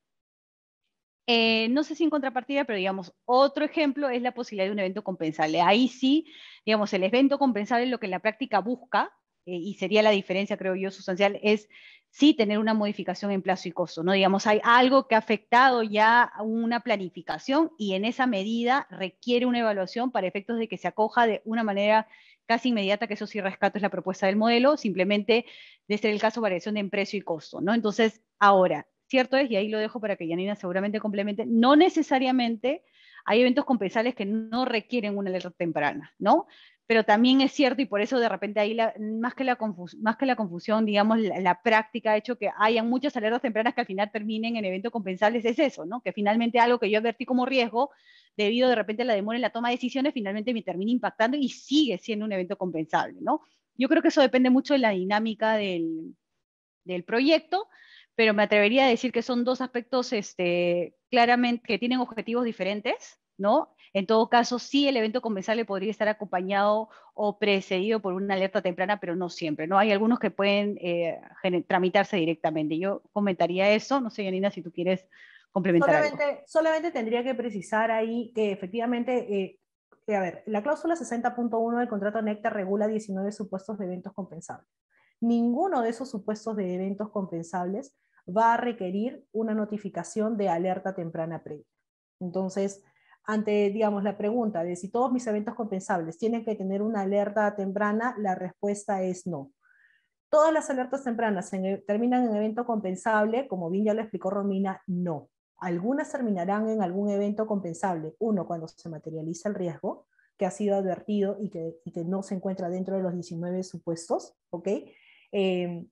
Eh, no sé si en contrapartida, pero digamos, otro ejemplo es la posibilidad de un evento compensable. Ahí sí, digamos, el evento compensable lo que en la práctica busca, eh, y sería la diferencia, creo yo, sustancial, es sí tener una modificación en plazo y costo, ¿no? Digamos, hay algo que ha afectado ya una planificación y en esa medida requiere una evaluación para efectos de que se acoja de una manera casi inmediata, que eso sí rescato es la propuesta del modelo, simplemente de ser el caso variación en precio y costo, ¿no? Entonces, ahora, cierto es, y ahí lo dejo para que Yanina seguramente complemente, no necesariamente hay eventos compensables que no requieren una alerta temprana, ¿no? Pero también es cierto, y por eso de repente ahí, más, que la más que la confusión, digamos, la, práctica ha hecho que hayan muchas alertas tempranas que al final terminen en eventos compensables, es eso, ¿no? Que finalmente algo que yo advertí como riesgo, debido de repente a la demora en la toma de decisiones, finalmente me termina impactando y sigue siendo un evento compensable, ¿no? Yo creo que eso depende mucho de la dinámica del, del proyecto, pero me atrevería a decir que son dos aspectos este, claramente que tienen objetivos diferentes, ¿no? En todo caso, sí el evento compensable podría estar acompañado o precedido por una alerta temprana, pero no siempre, ¿no? Hay algunos que pueden eh, tramitarse directamente. Yo comentaría eso, no sé, Yanina, si tú quieres complementar solamente, algo. Solamente tendría que precisar ahí que efectivamente, eh, a ver, la cláusula 60.1 del contrato NECTA regula 19 supuestos de eventos compensables. Ninguno de esos supuestos de eventos compensables va a requerir una notificación de alerta temprana previa. Entonces, ante, digamos, la pregunta de si todos mis eventos compensables tienen que tener una alerta temprana, la respuesta es no. Todas las alertas tempranas en, terminan en evento compensable, como bien ya lo explicó Romina, no. Algunas terminarán en algún evento compensable. Uno, cuando se materializa el riesgo, que ha sido advertido y que, no se encuentra dentro de los 19 supuestos, ¿ok? Em,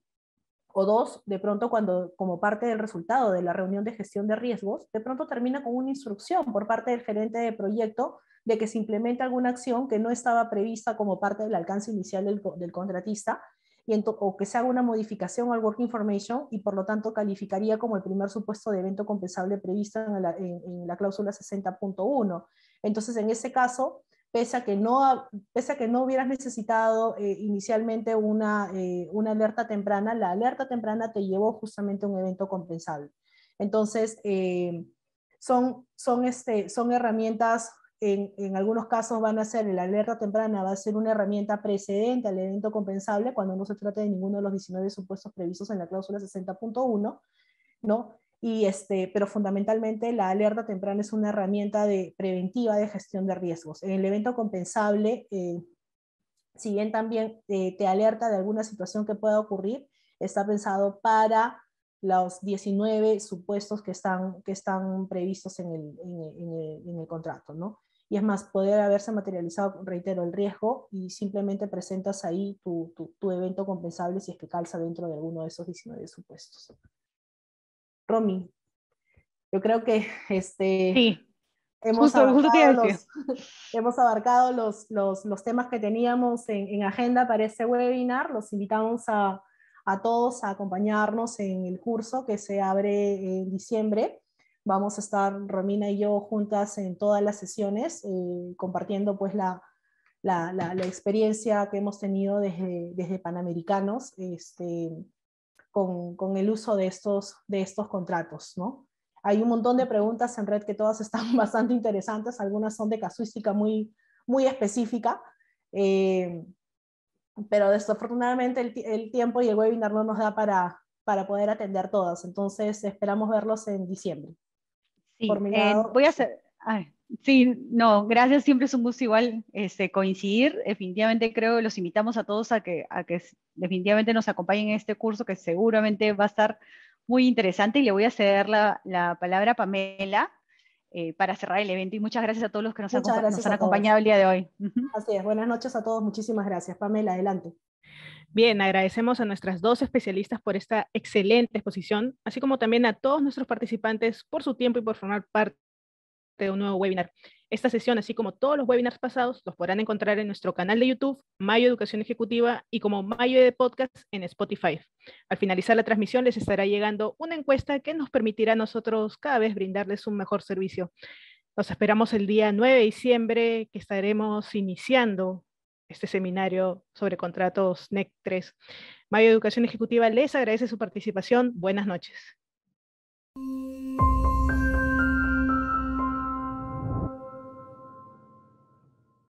o dos, de pronto cuando como parte del resultado de la reunión de gestión de riesgos, de pronto termina con una instrucción por parte del gerente de proyecto de que se implemente alguna acción que no estaba prevista como parte del alcance inicial del, contratista y o que se haga una modificación al Work Information y por lo tanto calificaría como el primer supuesto de evento compensable previsto en la, en la cláusula 60.1. Entonces, en ese caso, pese a que no, pese a que no hubieras necesitado eh, inicialmente una, eh, una alerta temprana, la alerta temprana te llevó justamente a un evento compensable. Entonces, eh, son, son, este, son herramientas, en, en, algunos casos van a ser, la alerta temprana va a ser una herramienta precedente al evento compensable cuando no se trate de ninguno de los 19 supuestos previstos en la cláusula 60.1, ¿no? Y este, pero fundamentalmente la alerta temprana es una herramienta de, preventiva de gestión de riesgos. En el evento compensable, eh, si bien también eh, te alerta de alguna situación que pueda ocurrir, está pensado para los 19 supuestos que están, que están previstos en el, en, el, contrato, ¿no? Y es más, poder haberse materializado, reitero, el riesgo y simplemente presentas ahí tu, tu, tu evento compensable si es que calza dentro de alguno de esos 19 supuestos. Romy, yo creo que este, hemos, abarcado los, (laughs) hemos, abarcado los, los, los, temas que teníamos en, en, agenda para este webinar. Los invitamos a, a, todos a acompañarnos en el curso que se abre en diciembre. Vamos a estar Romina y yo juntas en todas las sesiones, eh, compartiendo pues la, la, la, la, experiencia que hemos tenido desde, desde Panamericanos. Este, con, con, el uso de estos, de estos contratos, ¿no? Hay un montón de preguntas en red que todas (laughs) están bastante interesantes, algunas son de casuística muy, muy específica, eh, pero desafortunadamente el, el, tiempo y el webinar no nos da para, para poder atender todas, entonces esperamos verlos en diciembre. Sí, eh, voy a hacer... Sí, no, gracias, siempre es un gusto igual este, coincidir. Definitivamente creo que los invitamos a todos a que, a que definitivamente nos acompañen en este curso que seguramente va a estar muy interesante y le voy a ceder la, la palabra a Pamela eh, para cerrar el evento y muchas gracias a todos los que nos, nos han acompañado el día de hoy. Así es, buenas noches a todos, muchísimas gracias. Pamela, adelante. Bien, agradecemos a nuestras dos especialistas por esta excelente exposición, así como también a todos nuestros participantes por su tiempo y por formar parte de un nuevo webinar. Esta sesión, así como todos los webinars pasados, los podrán encontrar en nuestro canal de YouTube, Mayo Educación Ejecutiva, y como Mayo de Podcast en Spotify. Al finalizar la transmisión les estará llegando una encuesta que nos permitirá a nosotros cada vez brindarles un mejor servicio. Los esperamos el día 9 de diciembre, que estaremos iniciando este seminario sobre contratos NEC 3. Mayo Educación Ejecutiva les agradece su participación. Buenas noches.